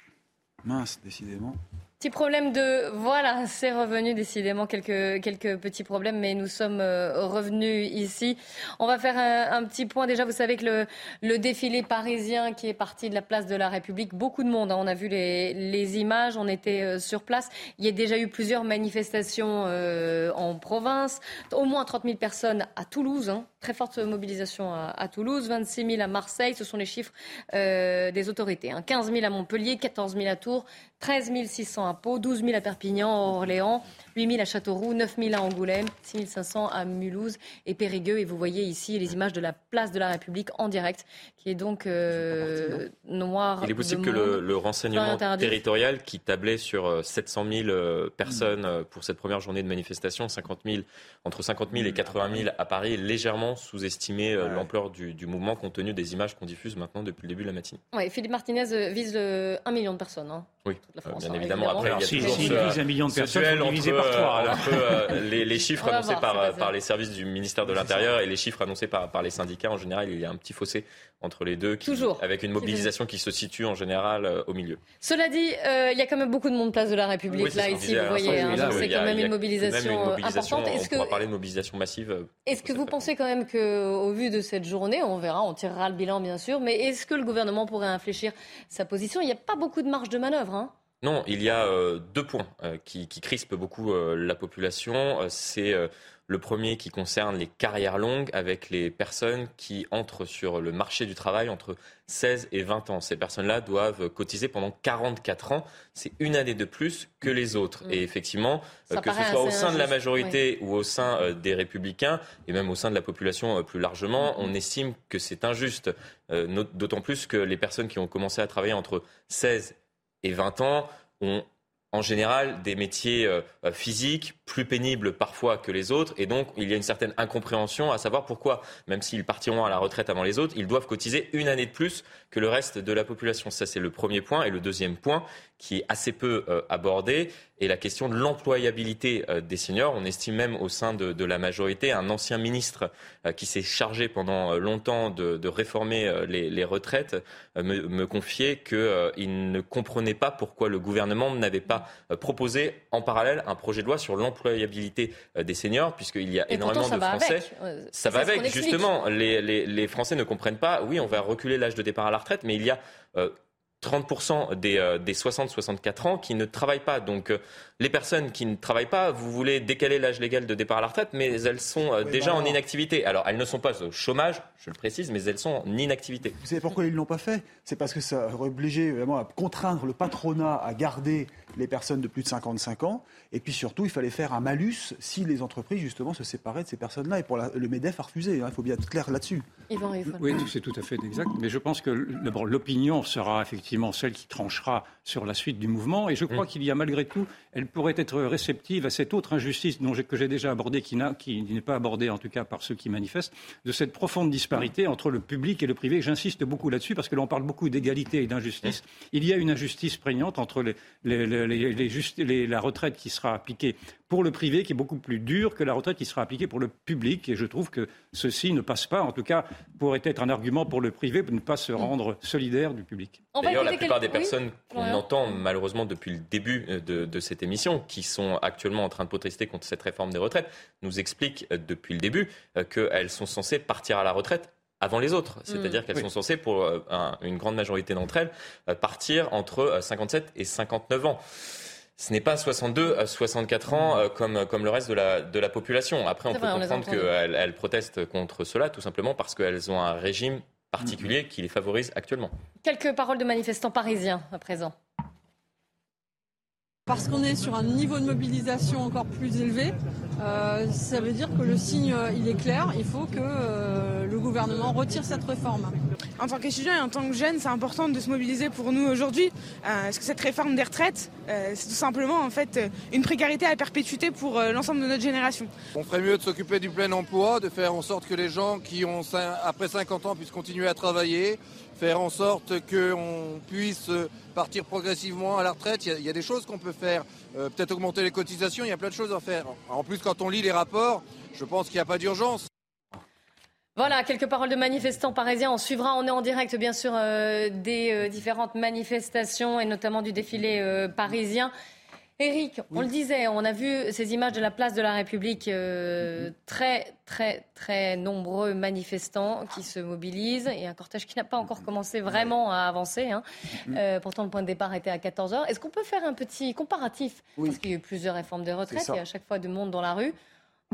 Mince, décidément. Petit problème de... Voilà, c'est revenu décidément, quelques, quelques petits problèmes, mais nous sommes euh, revenus ici. On va faire un, petit point. Déjà, vous savez que le, le, défilé parisien qui est parti de la place de la République, beaucoup de monde. Hein. on a vu les, les, images, on était euh, sur place. Il y a déjà eu plusieurs manifestations euh, en province, au moins 30 000 personnes à Toulouse. Hein. Très forte mobilisation à, Toulouse, 26 000 à Marseille, ce sont les chiffres des autorités. Hein. 15 000 à Montpellier, 14 000 à Tours, 13 600 à Pau, 12 000 à Perpignan, Orléans, 8 000 à Châteauroux, 9 000 à Angoulême, 6 500 à Mulhouse et Périgueux. Et vous voyez ici les images de la place de la République en direct, qui est donc euh, noire. Il est possible que le, renseignement territorial, qui tablait sur 700 euh, 000 euh, personnes pour cette première journée de manifestation, 50 000, entre 50 000 et 80 000 à Paris, légèrement sous-estimé l'ampleur du, mouvement compte tenu des images qu'on diffuse maintenant depuis le début de la matinée. Oui, Philippe Martinez vise 1 million de personnes. Hein, oui, bien hein, évidemment Après, il y a si, toujours si ce, un million de personnes, duel entre, par trois, alors. entre, euh, les, les [LAUGHS] chiffres On va annoncés voir, par, les services du ministère de l'Intérieur et les chiffres annoncés par, par les syndicats. En général, il y a un petit fossé entre les deux, qui- Toujours. avec une mobilisation qui se situe en général euh, au milieu. Cela dit, euh, il y a quand même beaucoup de monde place de la République Oui, là ici, vous voyez. hein. C'est quand même une mobilisation, euh, importante. Est-ce On que parler de mobilisation massive. euh, Est-ce que vous pensez quand même qu'au vu de cette journée, on verra, on tirera le bilan bien sûr, mais est-ce que le gouvernement pourrait infléchir sa position? Il n'y a pas beaucoup de marge de manœuvre. Hein Non, il y a euh, deux points euh, qui, qui crispent beaucoup euh, la population. C'est le premier qui concerne les carrières longues avec les personnes qui entrent sur le marché du travail entre 16 et 20 ans. Ces personnes-là doivent cotiser pendant 44 ans. C'est une année de plus que les autres. Mm. Et effectivement, Ça que ce soit au sein de la majorité ou au sein des républicains et même au sein de la population plus largement, on estime que c'est injuste. D'autant plus que les personnes qui ont commencé à travailler entre 16 et 20 ans ont en général des métiers euh, physiques plus pénibles parfois que les autres. Et donc il y a une certaine incompréhension à savoir pourquoi même s'ils partiront à la retraite avant les autres ils doivent cotiser une année de plus que le reste de la population. Ça c'est le premier point. Et le deuxième point qui est assez peu euh, abordé est la question de l'employabilité euh, des seniors on estime même au sein de, de la majorité un ancien ministre euh, qui s'est chargé pendant euh, longtemps de, de réformer les, les retraites me, me confiait qu'il ne comprenait pas pourquoi le gouvernement n'avait pas proposé en parallèle un projet de loi sur l'employabilité des seniors, puisqu'il y a Et énormément ça de va Français. avec. Ça va avec, justement. Les, les- les Français ne comprennent pas, oui, on va reculer l'âge de départ à la retraite, mais il y a euh, 30% des, euh, des 60-64 ans qui ne travaillent pas. Donc euh, les personnes qui ne travaillent pas, vous voulez décaler l'âge légal de départ à la retraite, mais elles sont euh, Oui, déjà bah en inactivité. Alors elles ne sont pas au chômage, je le précise, mais elles sont en inactivité. Vous savez pourquoi ils ne l'ont pas fait? C'est parce que ça aurait obligé vraiment à contraindre le patronat à garder les personnes de plus de 55 ans. Et puis surtout, il fallait faire un malus si les entreprises, justement, se séparaient de ces personnes-là. Et pour la- le MEDEF a refusé. hein, il faut bien être clair là-dessus. Oui, c'est tout à fait exact. Mais je pense que d'abord, l'opinion sera effectivement celle qui tranchera sur la suite du mouvement. Et je crois qu'il y a malgré tout, elle pourrait être réceptive à cette autre injustice dont que j'ai déjà abordée, qui, n'est pas abordée en tout cas par ceux qui manifestent, de cette profonde disparité entre le public et le privé. J'insiste beaucoup là-dessus parce que l'on parle beaucoup d'égalité et d'injustice. Il y a une injustice prégnante entre les- les- les- les- les juste- les- la retraite qui sera appliquée pour le privé, qui est beaucoup plus dure que la retraite qui sera appliquée pour le public. Et je trouve que ceci ne passe pas. En tout cas, pourrait être un argument pour le privé pour ne pas se rendre solidaire du public. D'ailleurs, la plupart des personnes qu'on entend malheureusement depuis le début euh, de, de cette émission, qui sont actuellement en train de protester contre cette réforme des retraites, nous expliquent euh, depuis le début euh, qu'elles sont censées partir à la retraite avant les autres. C'est-à-dire qu'elles Oui. sont censées, pour euh, un- une grande majorité d'entre elles, euh, partir entre euh, 57 et 59 ans. Ce n'est pas 62 à 64 ans euh, comme, comme le reste de la, de la population. Après, on peut vrai, comprendre qu'elles elles protestent contre cela tout simplement parce qu'elles ont un régime particulier qui les favorise actuellement. Quelques paroles de manifestants parisiens à présent. Parce qu'on est sur un niveau de mobilisation encore plus élevé, euh, ça veut dire que le signe, euh, il est clair. Il faut que euh, le gouvernement retire cette réforme. En tant qu'étudiant et en tant que jeune, c'est important de se mobiliser pour nous aujourd'hui, euh, parce que cette réforme des retraites, euh, c'est tout simplement en fait une précarité à perpétuité pour euh, l'ensemble de notre génération? On ferait mieux de s'occuper du plein emploi, de faire en sorte que les gens qui ont après 50 ans puissent continuer à travailler, faire en sorte qu'on puisse partir progressivement à la retraite. Il y a, des choses qu'on peut faire, Euh, peut-être augmenter les cotisations, il y a plein de choses à faire. En plus, quand on lit les rapports, je pense qu'il n'y a pas d'urgence. Voilà, quelques paroles de manifestants parisiens. On suivra, on est en direct bien sûr euh, des euh, différentes manifestations et notamment du défilé euh, parisien. Eric, on le disait, on a vu ces images de la place de la République, euh, très très très nombreux manifestants qui se mobilisent et un cortège qui n'a pas encore commencé vraiment à avancer. hein. Euh, pourtant, le point de départ était à 14h. Est-ce qu'on peut faire un petit comparatif? Parce qu'il y a eu plusieurs réformes des retraites ça. et à chaque fois de monde dans la rue.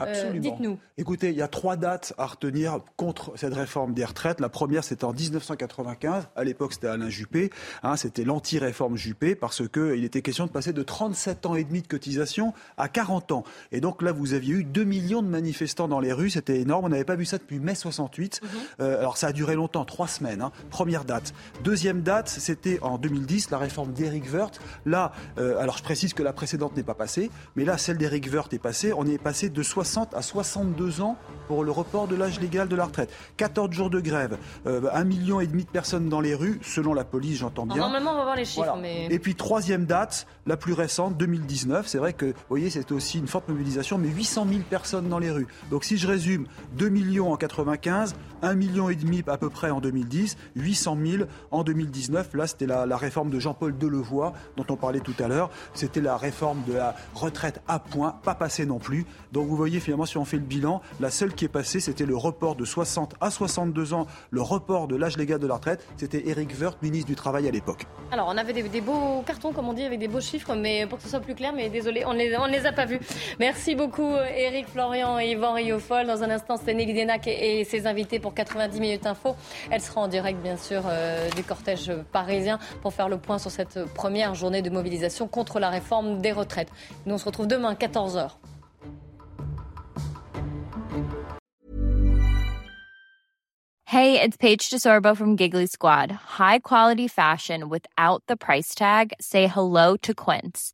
Euh, Absolument. Dites-nous. Écoutez, il y a trois dates à retenir contre cette réforme des retraites. La première, c'était en 1995. À l'époque, c'était Alain Juppé. Hein, c'était l'anti-réforme Juppé parce que il était question de passer de 37 ans et demi de cotisation à 40 ans. Et donc là, vous aviez eu 2 millions de manifestants dans les rues. C'était énorme. On n'avait pas vu ça depuis mai 68. Euh, alors ça a duré longtemps, trois semaines. hein. Première date. Deuxième date, c'était en 2010, la réforme d'Éric Woerth. Là, euh, alors je précise que la précédente n'est pas passée, mais là, celle d'Éric Woerth est passée. On est passé de 60 60 à 62 ans pour le report de l'âge légal de la retraite. 14 jours de grève, euh, un million et demi de personnes dans les rues, selon la police, j'entends bien. Normalement, on va voir les chiffres. Mais... Et puis troisième date, la plus récente, 2019. C'est vrai que, vous voyez, c'était aussi une forte mobilisation, mais 800 000 personnes dans les rues. Donc si je résume, 2 millions en 95, 1 million et à peu près en 2010, 800 000 en 2019. Là, c'était la, réforme de Jean-Paul Delevoye dont on parlait tout à l'heure. C'était la réforme de la retraite à point, pas passée non plus. Donc vous voyez finalement, si on fait le bilan, la seule qui est passée, c'était le report de 60 à 62 ans, le report de l'âge légal de la retraite. C'était Eric Woerth, ministre du Travail à l'époque. Alors, on avait des, beaux cartons, comme on dit, avec des beaux chiffres, mais pour que ce soit plus clair, mais désolé, on ne les, on les a pas vus. Merci beaucoup, Eric, Florian et Yvan Riofol. Dans un instant, c'est Nelly Denac et, ses invités pour 90 minutes info. Elle sera en direct, bien sûr, euh, du cortège parisien pour faire le point sur cette première journée de mobilisation contre la réforme des retraites. Nous, on se retrouve demain, 14h. Hey, it's Paige DeSorbo from Giggly Squad. High quality fashion without the price tag. Say hello to Quince.